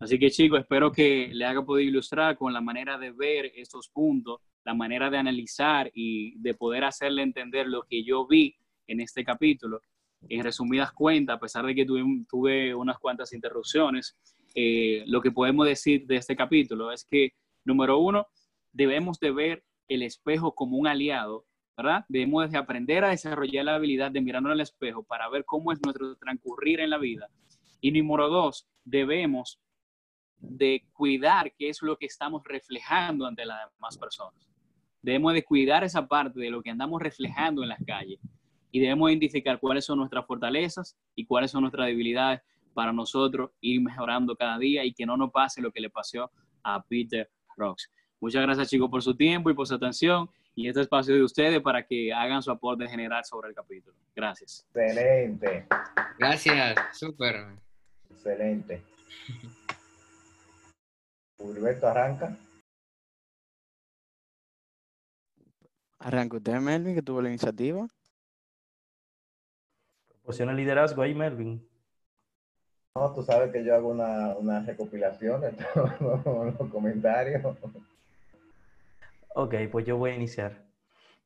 Así que chicos, espero que le haga podido ilustrar con la manera de ver estos puntos, la manera de analizar y de poder hacerle entender lo que yo vi en este capítulo. En resumidas cuentas, a pesar de que tuve, tuve unas cuantas interrupciones, eh, lo que podemos decir de este capítulo es que, número uno, debemos de ver el espejo como un aliado, Debemos de aprender a desarrollar la habilidad de mirarnos al espejo para ver cómo es nuestro transcurrir en la vida. Y número dos, debemos de cuidar qué es lo que estamos reflejando ante las demás personas. Debemos de cuidar esa parte de lo que andamos reflejando en las calles y debemos identificar cuáles son nuestras fortalezas y cuáles son nuestras debilidades para nosotros ir mejorando cada día y que no nos pase lo que le pasó a Peter Rocks. Muchas gracias chicos por su tiempo y por su atención y este espacio de ustedes para que hagan su aporte general sobre el capítulo. Gracias. Excelente. Gracias, súper. Excelente. *laughs* Gilberto, arranca. Arranca usted, Melvin, que tuvo la iniciativa. Proporciona el liderazgo ahí, Melvin. No, tú sabes que yo hago una, una recopilación de *laughs* todos los comentarios. Ok, pues yo voy a iniciar.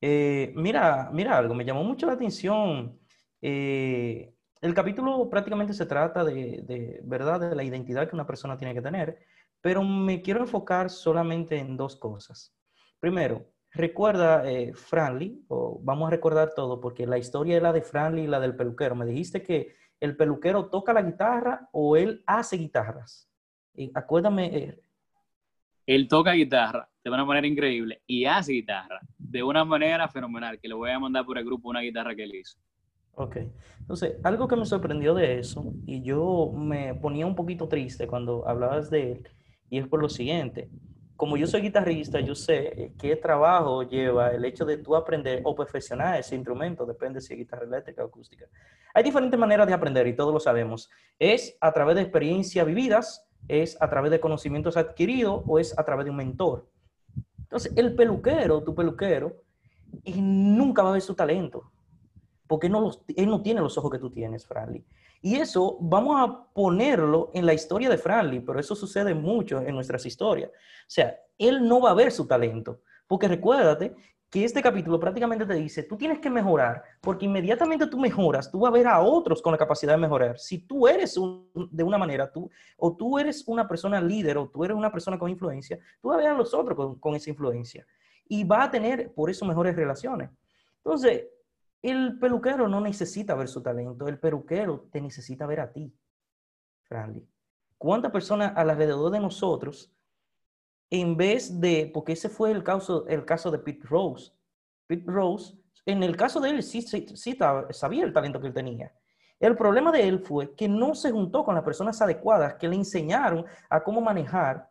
Eh, mira, mira algo, me llamó mucho la atención. Eh, el capítulo prácticamente se trata de, de, ¿verdad?, de la identidad que una persona tiene que tener, pero me quiero enfocar solamente en dos cosas. Primero, recuerda eh, Franly, o vamos a recordar todo, porque la historia es la de Franly y la del peluquero. Me dijiste que el peluquero toca la guitarra o él hace guitarras. Acuérdame. Eh, él toca guitarra de una manera increíble y hace guitarra de una manera fenomenal, que le voy a mandar por el grupo una guitarra que él hizo. Ok, entonces algo que me sorprendió de eso, y yo me ponía un poquito triste cuando hablabas de él, y es por lo siguiente, como yo soy guitarrista, yo sé qué trabajo lleva el hecho de tú aprender o perfeccionar ese instrumento, depende si es guitarra eléctrica o acústica. Hay diferentes maneras de aprender y todos lo sabemos. Es a través de experiencias vividas, es a través de conocimientos adquiridos o es a través de un mentor. Entonces, el peluquero, tu peluquero, nunca va a ver su talento, porque no los, él no tiene los ojos que tú tienes, Franly. Y eso vamos a ponerlo en la historia de Franly, pero eso sucede mucho en nuestras historias. O sea, él no va a ver su talento, porque recuérdate que este capítulo prácticamente te dice, tú tienes que mejorar, porque inmediatamente tú mejoras, tú vas a ver a otros con la capacidad de mejorar. Si tú eres de una manera, tú, o tú eres una persona líder, o tú eres una persona con influencia, tú vas a ver a los otros con, esa influencia. Y va a tener, por eso, mejores relaciones. Entonces, el peluquero no necesita ver su talento, el peluquero te necesita ver a ti, Franly. ¿Cuántas personas alrededor de nosotros, en vez de, porque ese fue el caso, el caso de Pete Rose, Pete Rose, en el caso de él sí, sí, sabía el talento que él tenía. El problema de él fue que no se juntó con las personas adecuadas que le enseñaron a cómo manejar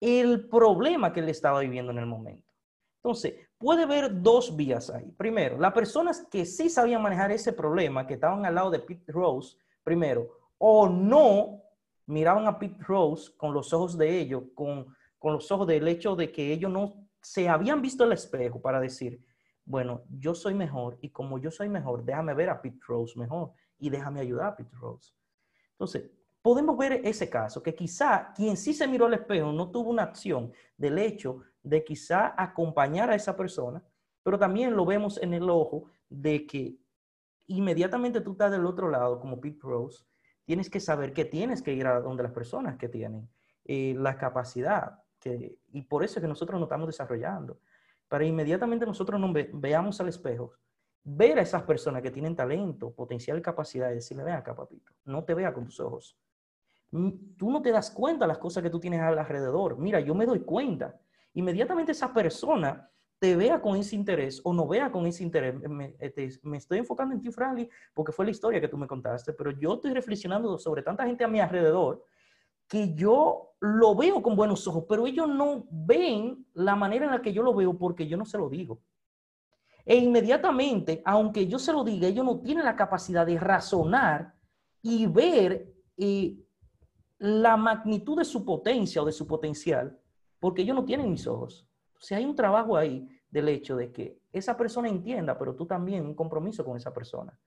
el problema que él estaba viviendo en el momento. Entonces, puede haber dos vías ahí. Primero, las personas que sí sabían manejar ese problema, que estaban al lado de Pete Rose, primero, o no miraban a Pete Rose con los ojos de ellos, con, con los ojos del hecho de que ellos no se habían visto el espejo para decir, bueno, yo soy mejor y como yo soy mejor, déjame ver a Pete Rose mejor y déjame ayudar a Pete Rose. Entonces, podemos ver ese caso, que quizá quien sí se miró al espejo no tuvo una acción del hecho de quizá acompañar a esa persona, pero también lo vemos en el ojo de que inmediatamente tú estás del otro lado, como Pete Rose, tienes que saber que tienes que ir a donde las personas que tienen eh, la capacidad, y por eso es que nosotros nos estamos desarrollando, para inmediatamente nosotros nos veamos al espejo, ver a esas personas que tienen talento, potencial y capacidad, y decirle, ven acá, papito, no te vea con tus ojos. Mm, tú no te das cuenta de las cosas que tú tienes alrededor. Mira, yo me doy cuenta. Inmediatamente esa persona te vea con ese interés o no vea con ese interés. Me, eh, estoy enfocando en ti, Franly, porque fue la historia que tú me contaste, pero yo estoy reflexionando sobre tanta gente a mi alrededor que yo lo veo con buenos ojos, pero ellos no ven la manera en la que yo lo veo porque yo no se lo digo. E inmediatamente, aunque yo se lo diga, ellos no tienen la capacidad de razonar y ver eh, la magnitud de su potencia o de su potencial, porque ellos no tienen mis ojos. Sea, hay un trabajo ahí del hecho de que esa persona entienda, pero tú también un compromiso con esa persona.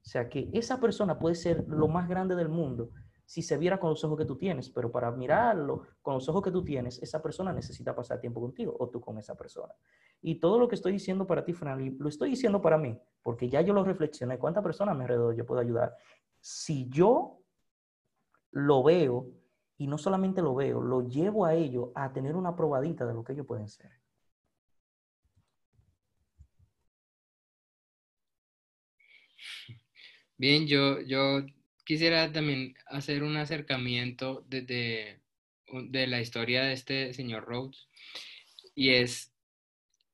O sea, que esa persona puede ser lo más grande del mundo si se viera con los ojos que tú tienes, pero para mirarlo con los ojos que tú tienes, esa persona necesita pasar tiempo contigo o tú con esa persona. Y todo lo que estoy diciendo para ti, Fran, lo estoy diciendo para mí, porque ya yo lo reflexioné. ¿Cuántas personas mi alrededor yo puedo ayudar? Si yo lo veo y no solamente lo veo, lo llevo a ellos a tener una probadita de lo que ellos pueden ser. Bien, yo, yo quisiera también hacer un acercamiento desde de la historia de este señor Rhodes y es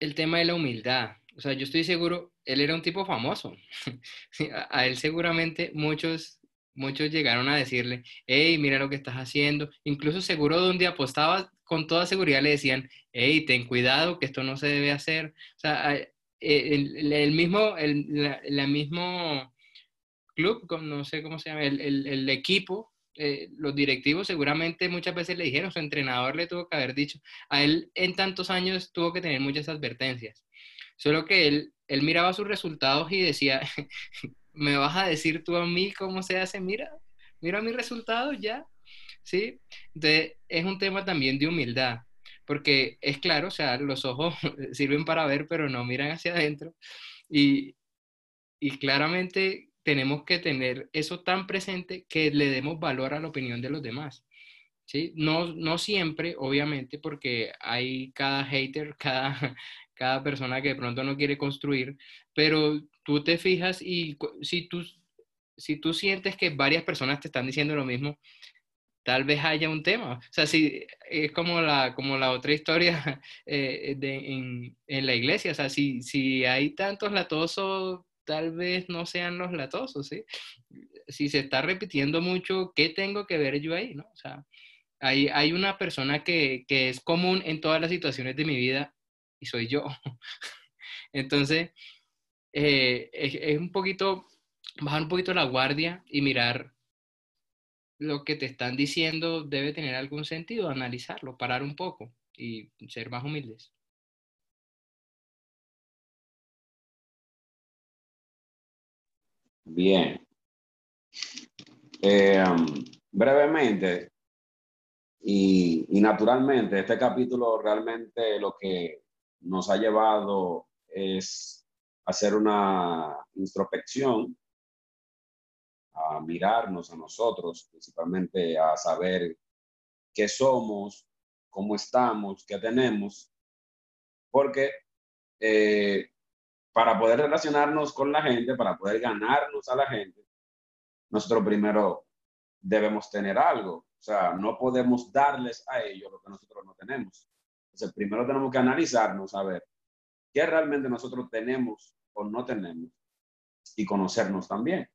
el tema de la humildad. O sea, yo estoy seguro, él era un tipo famoso. *laughs* a él seguramente muchos muchos llegaron a decirle, hey, mira lo que estás haciendo. Incluso seguro donde apostaba, con toda seguridad le decían, hey, ten cuidado, que esto no se debe hacer. O sea, eh, el, mismo, el, la, mismo club, no sé cómo se llama, el, equipo, eh, los directivos seguramente muchas veces le dijeron, su entrenador le tuvo que haber dicho, a él en tantos años tuvo que tener muchas advertencias. Solo que él, él miraba sus resultados y decía, *laughs* me vas a decir tú a mí cómo se hace, mira, mira mis resultados ya, ¿sí? Entonces, es un tema también de humildad, porque es claro, o sea, los ojos *laughs* sirven para ver, pero no miran hacia adentro, y, y claramente tenemos que tener eso tan presente que le demos valor a la opinión de los demás. ¿Sí? No, no siempre, obviamente, porque hay cada hater, *laughs* cada, cada persona que de pronto no quiere construir, pero tú te fijas y si tú, si tú sientes que varias personas te están diciendo lo mismo, tal vez haya un tema. O sea, si es como la, como la otra historia *laughs* eh, de, en, en, la iglesia, o sea, si, si hay tantos latosos, tal vez no sean los latosos. Si se está repitiendo mucho, ¿qué tengo que ver yo ahí, no? O sea, hay, hay una persona que, que es común en todas las situaciones de mi vida y soy yo. *laughs* Entonces, eh, es, un poquito, bajar un poquito la guardia y mirar lo que te están diciendo debe tener algún sentido, analizarlo, parar un poco y ser más humildes. Bien. Eh, um, brevemente y, naturalmente, este capítulo realmente lo que nos ha llevado es hacer una introspección, a mirarnos a nosotros, principalmente a saber qué somos, cómo estamos, qué tenemos, porque eh, para poder relacionarnos con la gente, para poder ganarnos a la gente, nosotros primero debemos tener algo. O sea, no podemos darles a ellos lo que nosotros no tenemos. Entonces, primero tenemos que analizarnos, a ver qué realmente nosotros tenemos o no tenemos y conocernos también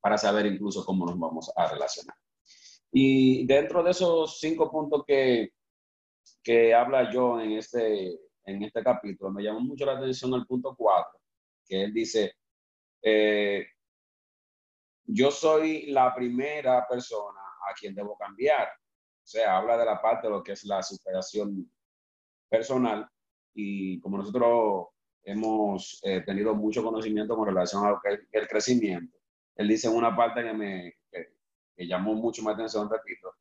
para saber incluso cómo nos vamos a relacionar. Y dentro de esos cinco puntos que, que habla yo en este, en este capítulo. Me llamó mucho la atención el punto 4, que él dice, eh, yo soy la primera persona a quien debo cambiar. O sea, habla de la parte de lo que es la superación personal y como nosotros hemos eh, tenido mucho conocimiento con relación al el crecimiento, él dice en una parte que me que llamó mucho más atención, repito,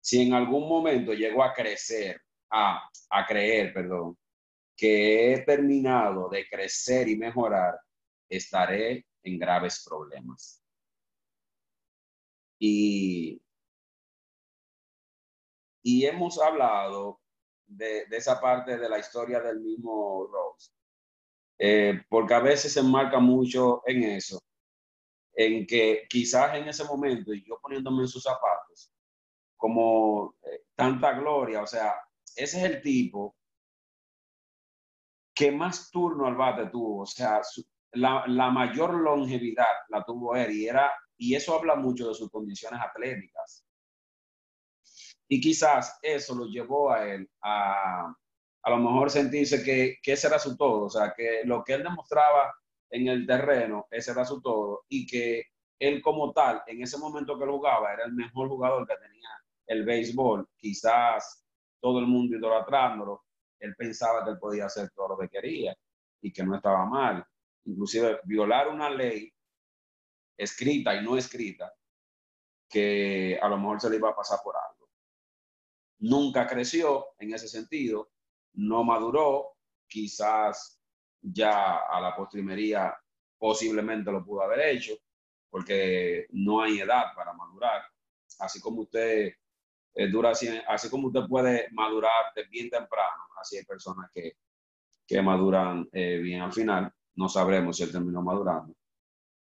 si en algún momento llego a crecer, a, a creer, perdón, que he terminado de crecer y mejorar, estaré en graves problemas. Y, y hemos hablado de, esa parte de la historia del mismo Rose, eh, porque a veces se enmarca mucho en eso, en que quizás en ese momento, y yo poniéndome en sus zapatos, como eh, tanta gloria, o sea, ese es el tipo que más turno al bate tuvo, o sea, la, la, mayor longevidad la tuvo él y, era, y eso habla mucho de sus condiciones atléticas. Y quizás eso lo llevó a él a a lo mejor sentirse que, que ese era su todo, o sea, que lo que él demostraba en el terreno, ese era su todo, y que él como tal, en ese momento que jugaba, era el mejor jugador que tenía el béisbol, quizás todo el mundo idolatrándolo, él pensaba que él podía hacer todo lo que quería y que no estaba mal. Inclusive violar una ley escrita y no escrita, que a lo mejor se le iba a pasar por algo. Nunca creció en ese sentido, no maduró, quizás ya a la postrimería posiblemente lo pudo haber hecho, porque no hay edad para madurar. Así como usted eh, dura, así, así, como usted puede madurar de bien temprano, así hay personas que, que maduran eh, bien al final. No sabremos si él terminó madurando.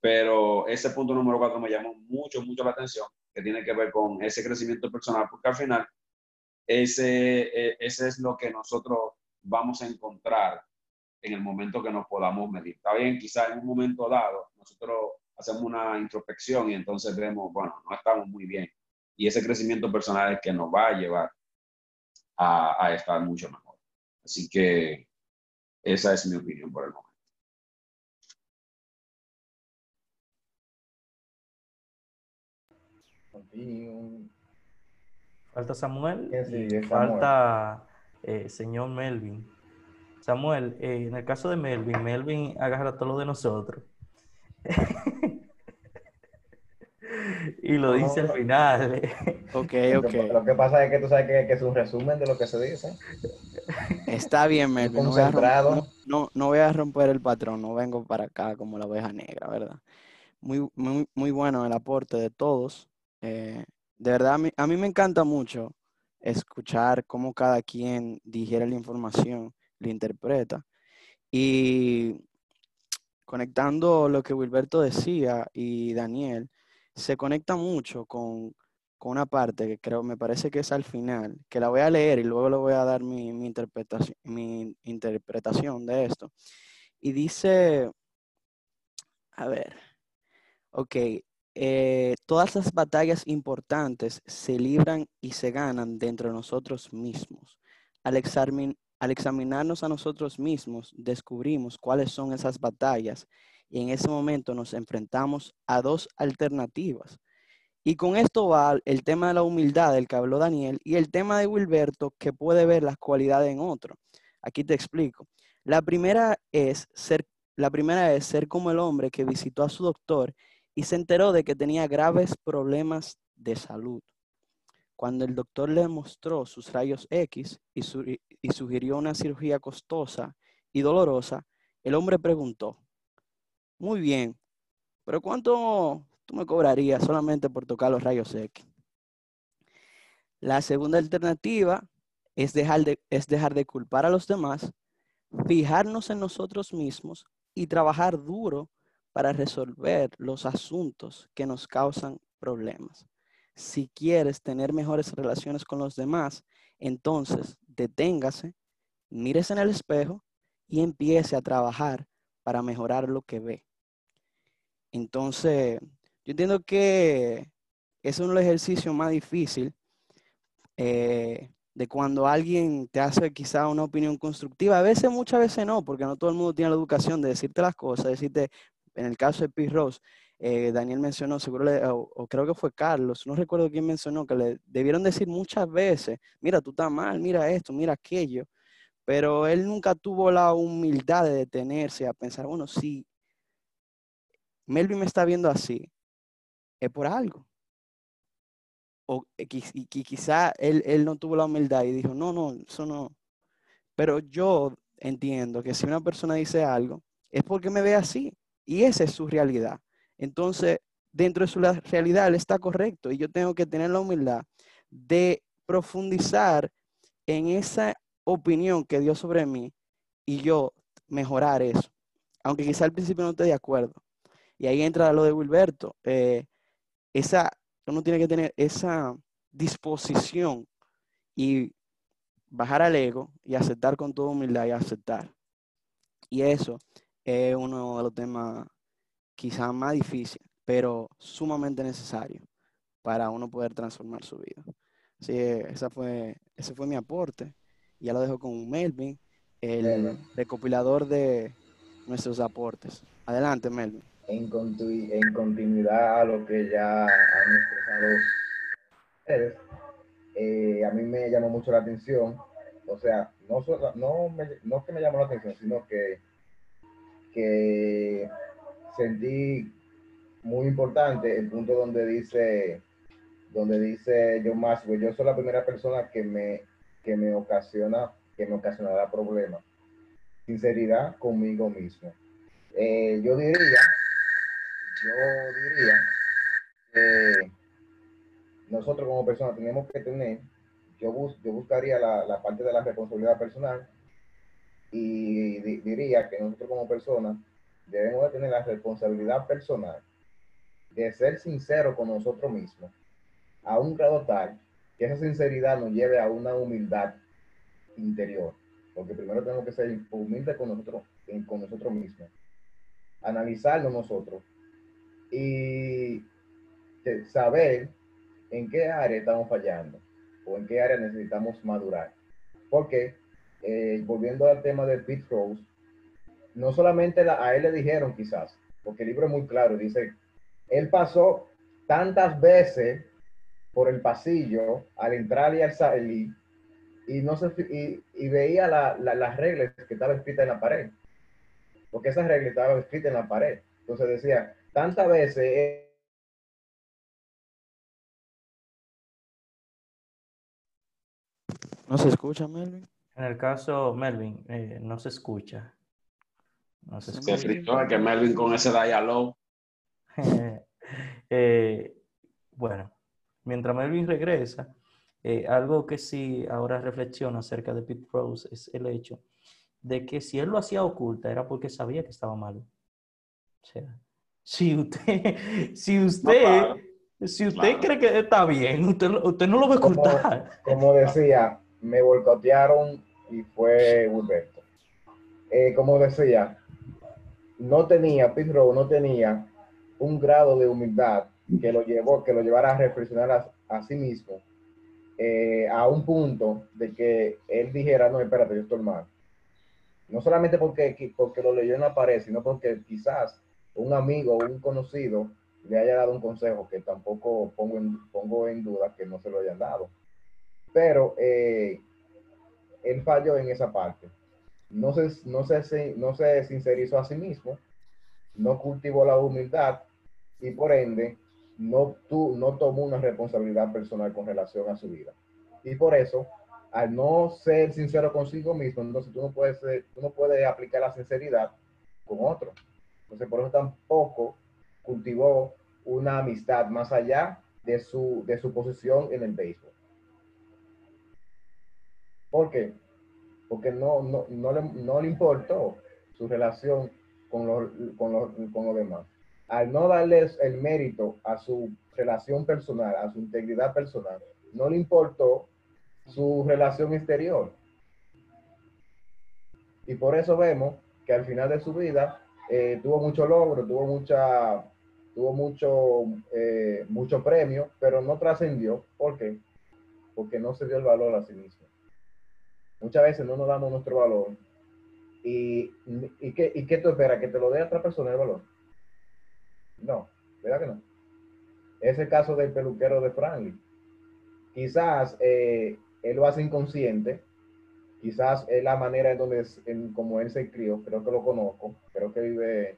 Pero ese punto número cuatro me llamó mucho, mucho la atención, que tiene que ver con ese crecimiento personal, porque al final ese, eh, ese es lo que nosotros vamos a encontrar en el momento que nos podamos medir. Está bien, quizás en un momento dado nosotros hacemos una introspección y entonces vemos, bueno, no estamos muy bien. Y ese crecimiento personal es que nos va a llevar a, a estar mucho mejor. Así que esa es mi opinión por el momento. Falta Samuel. Sí, y falta eh, señor Melvin. Samuel, eh, en el caso de Melvin, Melvin agarra todo lo de nosotros. *laughs* y lo dice al final. *laughs* ok, ok. Lo que pasa es que tú sabes que, que, es un resumen de lo que se dice. Está bien, Melvin. No voy, romper, no, no voy, a romper el patrón, no vengo para acá como la oveja negra, ¿verdad? Muy, muy, muy bueno el aporte de todos. Eh, de verdad, a mí, a mí me encanta mucho escuchar cómo cada quien digiere la información, la interpreta. Y conectando lo que Wilberto decía y Daniel, se conecta mucho con, con, una parte que creo, me parece que es al final, que la voy a leer y luego le voy a dar mi, mi, interpretación, mi interpretación de esto. Y dice, a ver, ok, eh, todas las batallas importantes se libran y se ganan dentro de nosotros mismos. Al, examin al examinarnos a nosotros mismos, descubrimos cuáles son esas batallas y en ese momento nos enfrentamos a dos alternativas. Y con esto va el tema de la humildad del que habló Daniel y el tema de Wilberto que puede ver las cualidades en otro. Aquí te explico. La primera es ser, la primera es ser como el hombre que visitó a su doctor y se enteró de que tenía graves problemas de salud. Cuando el doctor le mostró sus rayos X y, su, y sugirió una cirugía costosa y dolorosa, el hombre preguntó, muy bien, pero ¿cuánto tú me cobrarías solamente por tocar los rayos X? La segunda alternativa es dejar de, es dejar de culpar a los demás, fijarnos en nosotros mismos y trabajar duro para resolver los asuntos que nos causan problemas. Si quieres tener mejores relaciones con los demás, entonces deténgase, mírese en el espejo y empiece a trabajar para mejorar lo que ve. Entonces, yo entiendo que es un ejercicio más difícil eh, de cuando alguien te hace quizá una opinión constructiva. A veces, muchas veces no, porque no todo el mundo tiene la educación de decirte las cosas, decirte, en el caso de Pete Rose, eh, Daniel mencionó, seguro, le- o, o creo que fue Carlos, no recuerdo quién mencionó, que le debieron decir muchas veces, mira, tú estás mal, mira esto, mira aquello, pero él nunca tuvo la humildad de detenerse a pensar, bueno, si Melvin me está viendo así, es por algo. O eh, y, qui- quizá él, él no tuvo la humildad y dijo, no, no, eso no. Pero yo entiendo que si una persona dice algo, es porque me ve así. Y esa es su realidad. Entonces, dentro de su realidad, él está correcto. Y yo tengo que tener la humildad de profundizar en esa opinión que dio sobre mí y yo mejorar eso. Aunque quizá al principio no esté de acuerdo. Y ahí entra lo de Wilberto. eh, esa, uno tiene que tener esa disposición y bajar al ego y aceptar con toda humildad y aceptar. Y eso es uno de los temas quizás más difíciles, pero sumamente necesario para uno poder transformar su vida. Así que esa fue, ese fue mi aporte. Ya lo dejo con Melvin, el recopilador de nuestros aportes. Adelante, Melvin. En, continu- en continuidad a lo que ya han expresado ustedes, eh, a mí me llamó mucho la atención, o sea, no, no, me, no que me llamó la atención, sino que, que sentí muy importante el punto donde dice, donde dice John Maxwell, yo soy la primera persona que me, que me ocasiona, que me ocasionará problemas. Sinceridad conmigo mismo. Eh, yo diría, yo diría que nosotros como personas tenemos que tener, yo, bus, yo buscaría la, la parte de la responsabilidad personal y di- diría que nosotros como personas debemos de tener la responsabilidad personal de ser sinceros con nosotros mismos a un grado tal que esa sinceridad nos lleve a una humildad interior, porque primero tenemos que ser humildes con nosotros, en- con nosotros mismos, analizarnos nosotros y saber en qué área estamos fallando o en qué área necesitamos madurar. Porque, eh, volviendo al tema de Pete Rose, no solamente la- a él le dijeron quizás, porque el libro es muy claro, dice, él pasó tantas veces por el pasillo al entrar y al salir y, no se, y, y veía la- la- las reglas que estaban escritas en la pared, porque esas reglas estaban escritas en la pared. Entonces decía, tantas veces eh, ¿No se escucha, Melvin? En el caso, Melvin, eh, no se escucha. No se Se Se escucha. fritó que Melvin con ese diálogo. *laughs* Eh, bueno, mientras Melvin regresa, eh, algo que sí ahora reflexiono acerca de Pete Rose es el hecho de que si él lo hacía oculta era porque sabía que estaba mal. O sea, si usted, *laughs* si usted, claro. si usted Claro. cree que está bien, usted, usted no lo va a Como- ocultar. como decía, me boicotearon y fue Wilberto. Eh, como decía, no tenía, Pete no tenía un grado de humildad que lo llevó, que lo llevara a reflexionar a, a sí mismo, eh, a un punto de que él dijera, no, espérate, yo estoy mal. No solamente porque, porque lo leyó en la pared, sino porque quizás un amigo o un conocido le haya dado un consejo que tampoco pongo en, pongo duda que no se lo hayan dado pero eh, él falló en esa parte. No se, no, se, no se sincerizó a sí mismo, no cultivó la humildad y por ende no, tu, no tomó una responsabilidad personal con relación a su vida. Y por eso, al no ser sincero consigo mismo, entonces tú no puedes, ser- tú no puedes aplicar la sinceridad con otro. Entonces, por eso tampoco cultivó una amistad más allá de su, de su posición en el béisbol. ¿Por qué? Porque no, no, no, le, no le importó su relación con los, con, los, con los demás. Al no darles el mérito a su relación personal, a su integridad personal, no le importó su relación exterior. Y por eso vemos que al final de su vida eh, tuvo mucho logro, tuvo mucha, tuvo mucho, eh, mucho premio, pero no trascendió. ¿Por qué? porque no se dio el valor a sí mismo. Muchas veces no nos damos nuestro valor. ¿Y, y, qué, y qué tú esperas? ¿Que te lo dé otra persona el valor? No, ¿verdad que no? Es el caso del peluquero de Franklin. Quizás eh, él lo hace inconsciente, quizás es la manera en donde, en, como él se crió, creo que lo conozco, creo que vive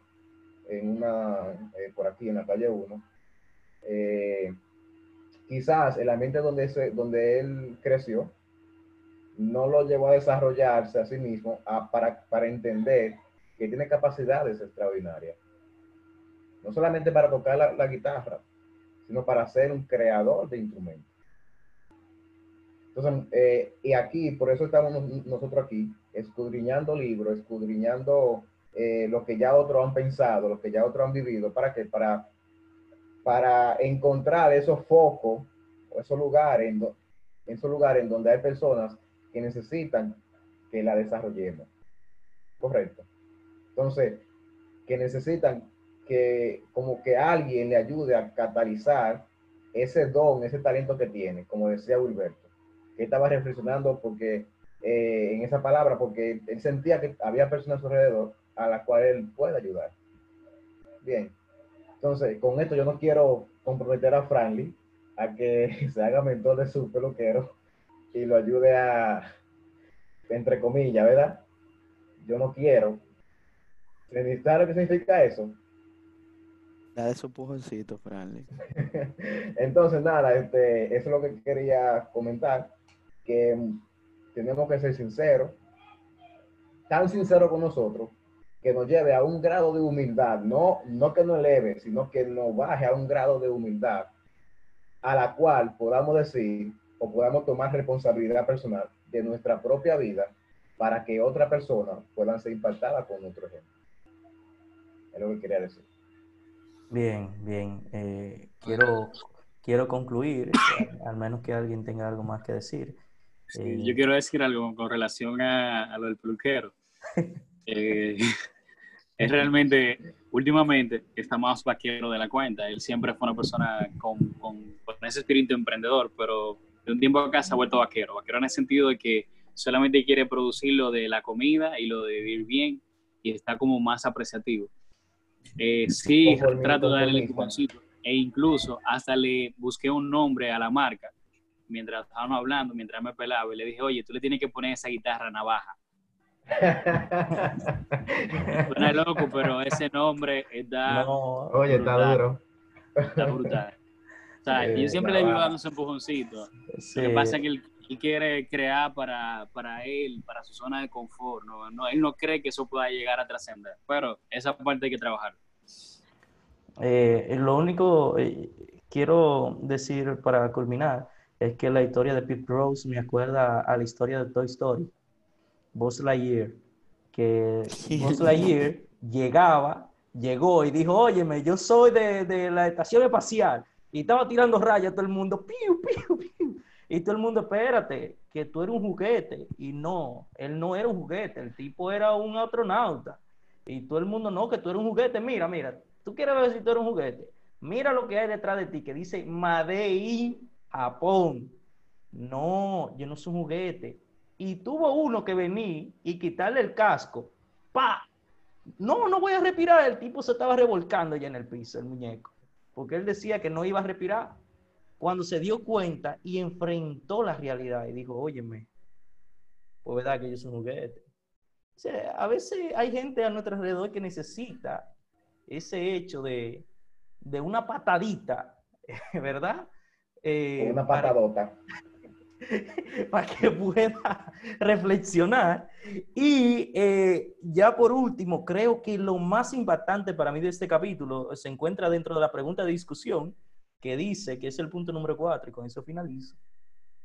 en una, eh, por aquí en la calle 1. Eh, quizás el ambiente donde, donde él creció no lo llevó a desarrollarse a sí mismo para, para entender que tiene capacidades extraordinarias. No solamente para tocar la guitarra, sino para ser un creador de instrumentos. Entonces, eh, y aquí, por eso estamos nosotros aquí, escudriñando libros, escudriñando eh, lo que ya otros han pensado, lo que ya otros han vivido, ¿para qué? Para, para encontrar esos focos, o esos lugares, en, esos lugares en donde hay personas que necesitan que la desarrollemos. Correcto. Entonces, que necesitan que como que alguien le ayude a catalizar ese don, ese talento que tiene, como decía Wilberto, que estaba reflexionando porque eh, en esa palabra, porque él sentía que había personas a su alrededor a las cuales él puede ayudar. Bien, entonces con esto yo no quiero comprometer a Franklin a que *laughs* se haga mentor de su peluquero y lo ayude a, entre comillas, ¿verdad? Yo no quiero. ¿Sabes lo que significa eso? Da de su pujoncito, Franklin. *laughs* Entonces, nada, este, eso es lo que quería comentar, que tenemos que ser sinceros, tan sinceros con nosotros, que nos lleve a un grado de humildad, no, no que nos eleve, sino que nos baje a un grado de humildad a la cual podamos decir o podamos tomar responsabilidad personal de nuestra propia vida para que otra persona puedan ser impactada con nuestro ejemplo. Es lo que quería decir. Bien, bien. Eh, quiero, quiero concluir, eh, al menos que alguien tenga algo más que decir. Eh, yo quiero decir algo con relación a, lo del peluquero. *laughs* *laughs* es realmente, últimamente, está más vaquero de la cuenta. Él siempre fue una persona con, con, con, ese espíritu emprendedor, pero de un tiempo acá se ha vuelto vaquero. Vaquero en el sentido de que solamente quiere producir lo de la comida y lo de vivir bien y está como más apreciativo. Eh, sí, trato de darle el empujoncito. E incluso hasta le busqué un nombre a la marca mientras estábamos hablando, mientras me pelaba, y le dije, oye, tú le tienes que poner esa guitarra navaja. *laughs* Suena loco, pero ese nombre está. oye, está duro. Está brutal. O sea, yo siempre le vivo dando ese empujoncito. Lo que pasa es que él, quiere crear para, para, él, para su zona de confort. ¿no? No, él no cree que eso pueda llegar a trascender. Pero esa parte hay que trabajar. Eh, lo único eh, quiero decir para culminar es que la historia de Pete Rose me acuerda a la historia de Toy Story. Buzz Lightyear, que *laughs* Buzz Lightyear llegaba, llegó y dijo, óyeme, yo soy de, de, la estación espacial. Y estaba tirando rayas a todo el mundo, piu, piu, piu. Y todo el mundo, espérate, que tú eres un juguete. Y no, él no era un juguete, el tipo era un astronauta. Y todo el mundo, no, que tú eres un juguete. Mira, mira, tú quieres ver si tú eres un juguete. Mira lo que hay detrás de ti, que dice Madei Japón. No, yo no soy un juguete. Y tuvo uno que venir y quitarle el casco. ¡Pa! No, no voy a respirar. El tipo se estaba revolcando ya en el piso, el muñeco. Porque él decía que no iba a respirar. Cuando se dio cuenta y enfrentó la realidad y dijo, óyeme, pues verdad que yo soy un juguete. O sea, a veces hay gente a nuestro alrededor que necesita ese hecho de, de una patadita, *laughs* ¿verdad? Eh, una patadota. *laughs* Para, que pueda *laughs* reflexionar. Y eh, ya por último, creo que lo más impactante para mí de este capítulo se encuentra dentro de la pregunta de discusión que dice, que es el punto número cuatro, y con eso finalizo.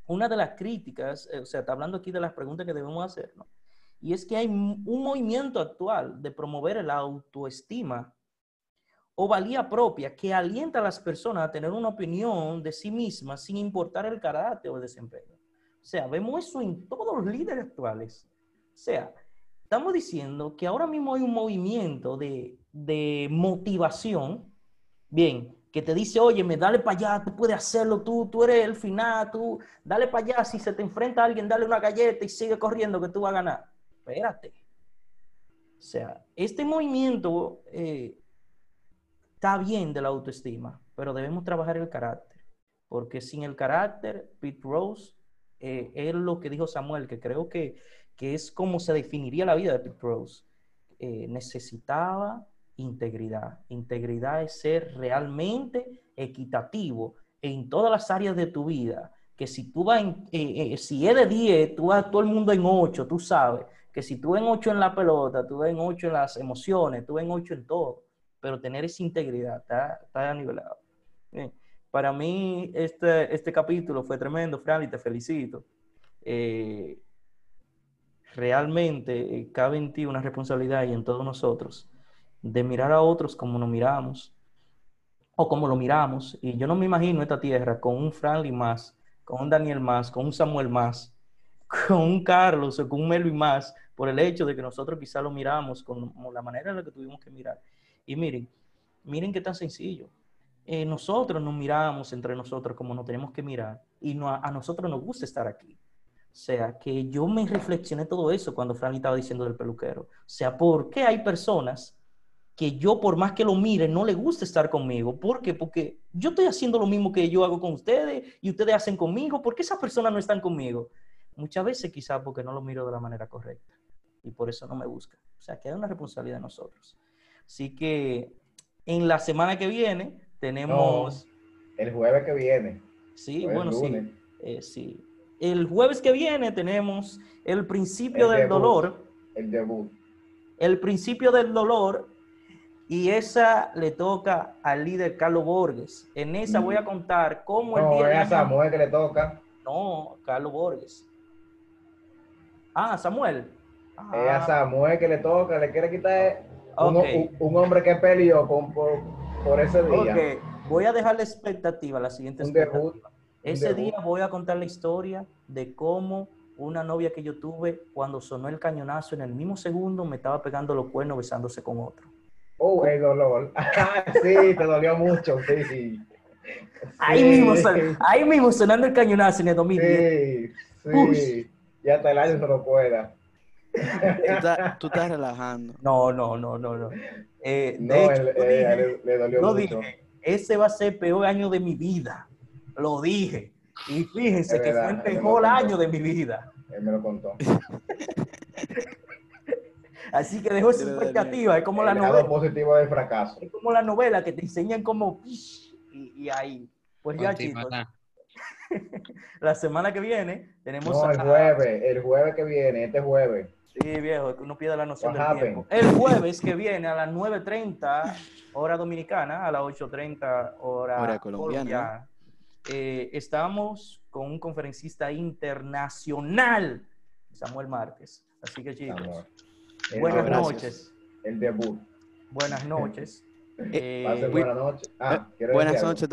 Una de las críticas, eh, o sea, está hablando aquí de las preguntas que debemos hacer, ¿no? Y es que hay un movimiento actual de promover la autoestima o valía propia que alienta a las personas a tener una opinión de sí mismas sin importar el carácter o el desempeño. O sea, vemos eso en todos los líderes actuales. O sea, estamos diciendo que ahora mismo hay un movimiento de, de motivación, bien, que te dice, oye, me dale para allá, tú puedes hacerlo, tú, tú eres el final, tú, dale para allá, si se te enfrenta a alguien, dale una galleta y sigue corriendo que tú vas a ganar. Espérate. O sea, este movimiento eh, está bien de la autoestima, pero debemos trabajar el carácter, porque sin el carácter, Pete Rose, eh, es lo que dijo Samuel, que creo que, que es como se definiría la vida de Pete Rose. Eh, necesitaba integridad. Integridad es ser realmente equitativo en todas las áreas de tu vida. Que si tú vas, en, eh, si es de 10, tú vas todo el mundo en 8, tú sabes. Que si tú en 8 en la pelota, tú en 8 en las emociones, tú en 8 en todo. Pero tener esa integridad está, está nivelado. Bien. Para mí, este, este capítulo fue tremendo, Fran, y te felicito. Eh, realmente eh, cabe en ti una responsabilidad y en todos nosotros de mirar a otros como nos miramos o como lo miramos. Y yo no me imagino esta tierra con un Franklin más, con un Daniel más, con un Samuel más, con un Carlos o con un Melvin más, por el hecho de que nosotros quizá lo miramos con la manera en la que tuvimos que mirar. Y miren, miren qué tan sencillo. Eh, nosotros nos miramos entre nosotros como nos tenemos que mirar y no, a nosotros nos gusta estar aquí. O sea, que yo me reflexioné todo eso cuando Franklin estaba diciendo del peluquero. O sea, ¿por qué hay personas que yo, por más que lo mire, no le gusta estar conmigo? ¿Por qué? Porque yo estoy haciendo lo mismo que yo hago con ustedes y ustedes hacen conmigo. ¿Por qué esas personas no están conmigo? Muchas veces quizás porque no lo miro de la manera correcta y por eso no me busca. O sea, que hay una responsabilidad de nosotros. Así que en la semana que viene tenemos... No, el jueves que viene. Sí, bueno, sí. Eh, sí el jueves que viene tenemos el principio el del debut, dolor. El debut. El principio del dolor. Y esa le toca al líder Carlos Borges. En esa Mm. voy a contar cómo el No, día es a Samuel que le toca. No, Carlos Borges. Ah, Samuel. Es a Ah, Samuel que le toca. Le quiere quitar un, ok. un- un hombre que peleó con, por, por ese día. Ok, voy a dejar la expectativa, la siguiente Un debut, expectativa. Ese debut. día voy a contar la historia de cómo una novia que yo tuve, cuando sonó el cañonazo, en el mismo segundo me estaba pegando los cuernos besándose con otro. Oh, el dolor. *laughs* Ah, sí, te dolió mucho. Sí, sí. Ahí, Sí, mismo, ahí mismo sonando el cañonazo en el 2010. Sí, Uy. sí. Y hasta el año se lo pueda. Tú estás, tú estás relajando. No, no, no, no, no. Eh, No, de hecho, yo eh, le, le dolió yo mucho. dije, ese va a ser el peor año de mi vida. Lo dije. Y fíjense Es que verdad, fue el mejor año de mi vida. Él me lo contó. *laughs* Así que dejo esa expectativa. Es como la el novela. positivo del fracaso. Es como la novela que te enseñan como y, y ahí. Pues ya, chicos, *laughs* la semana que viene tenemos No, el a- jueves, el jueves que viene, este jueves. Sí, viejo, que uno pierde la noción What del happened? tiempo. El jueves que viene a las 9.30 hora dominicana, a las 8.30 hora, Hora colombiana. eh, estamos con un conferencista internacional, Samuel Márquez. Así que chicos, buenas gracias. noches, El debut. buenas *laughs* noches. Eh, Eh, buena noche. Ah, Eh, ¿quieres buenas noches.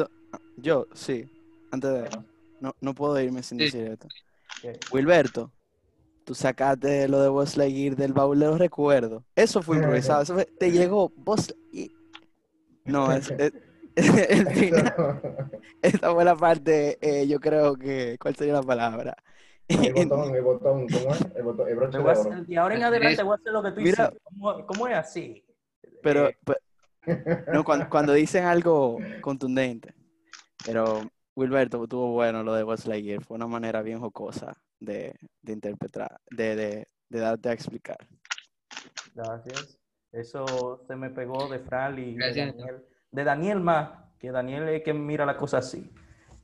Yo, sí. Antes de... No, no puedo irme sin Sí. decir esto. Wilberto, tú sacaste lo de Buzz Lightyear del baúl de los recuerdos. Eso fue improvisado. Eso fue- te llegó Buzz Lightyear. No, *laughs* es, es- *laughs* el final- esta fue la parte, eh, yo creo que, ¿cuál sería la palabra? El *laughs* botón, el botón, ¿cómo es? El botón, el broche de oro. hacer- y ahora en adelante voy a hacer lo que tú Mira. hiciste. ¿Cómo, cómo es así? Pero, Eh, pe- no, cuando, cuando dicen algo contundente. Pero Wilberto estuvo bueno lo de Buzz Lightyear. Fue una manera bien jocosa de, de interpretar, de, de, de darte a explicar. Gracias. Eso se me pegó de Fran y de Gracias. Daniel. De Daniel más, que Daniel es que mira la cosa así.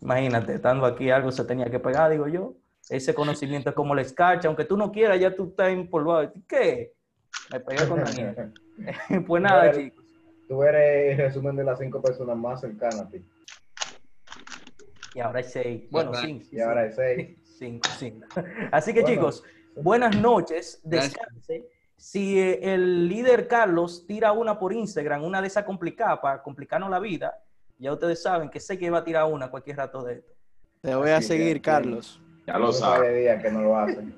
Imagínate, estando aquí algo se tenía que pegar, digo yo. Ese conocimiento es como la escarcha, aunque tú no quieras, ya tú estás empolvado. ¿Qué? Me pegué con Daniel. *laughs* *laughs* pues nada, Bueno. chicos. Tú eres el resumen de las cinco personas más cercanas a ti. Y ahora es seis. Bueno, ¿Verdad? cinco. Y ahora es seis. Cinco, cinco. *laughs* Así que Bueno. chicos, buenas noches, Gracias. descanse. Si eh, el líder Carlos tira una por Instagram, una de esas complicadas para complicarnos la vida, ya ustedes saben que sé que va a tirar una cualquier rato de esto. Te voy a Así seguir. Carlos. Ya lo días que no lo hacen.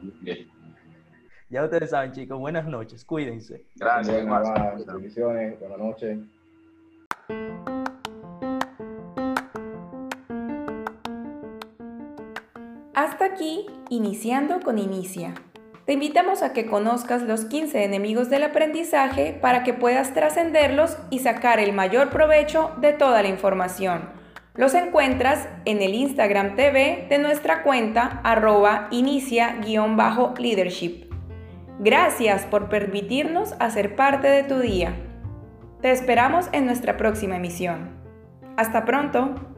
Ya ustedes saben, chicos, buenas noches, cuídense. Gracias. Buenas noches. Hasta aquí, iniciando con Inicia. Te invitamos a que conozcas los 15 enemigos del aprendizaje para que puedas trascenderlos y sacar el mayor provecho de toda la información. Los encuentras en el Instagram TV de nuestra cuenta arroba inicia-leadership. Gracias por permitirnos hacer parte de tu día. Te esperamos en nuestra próxima emisión. Hasta pronto.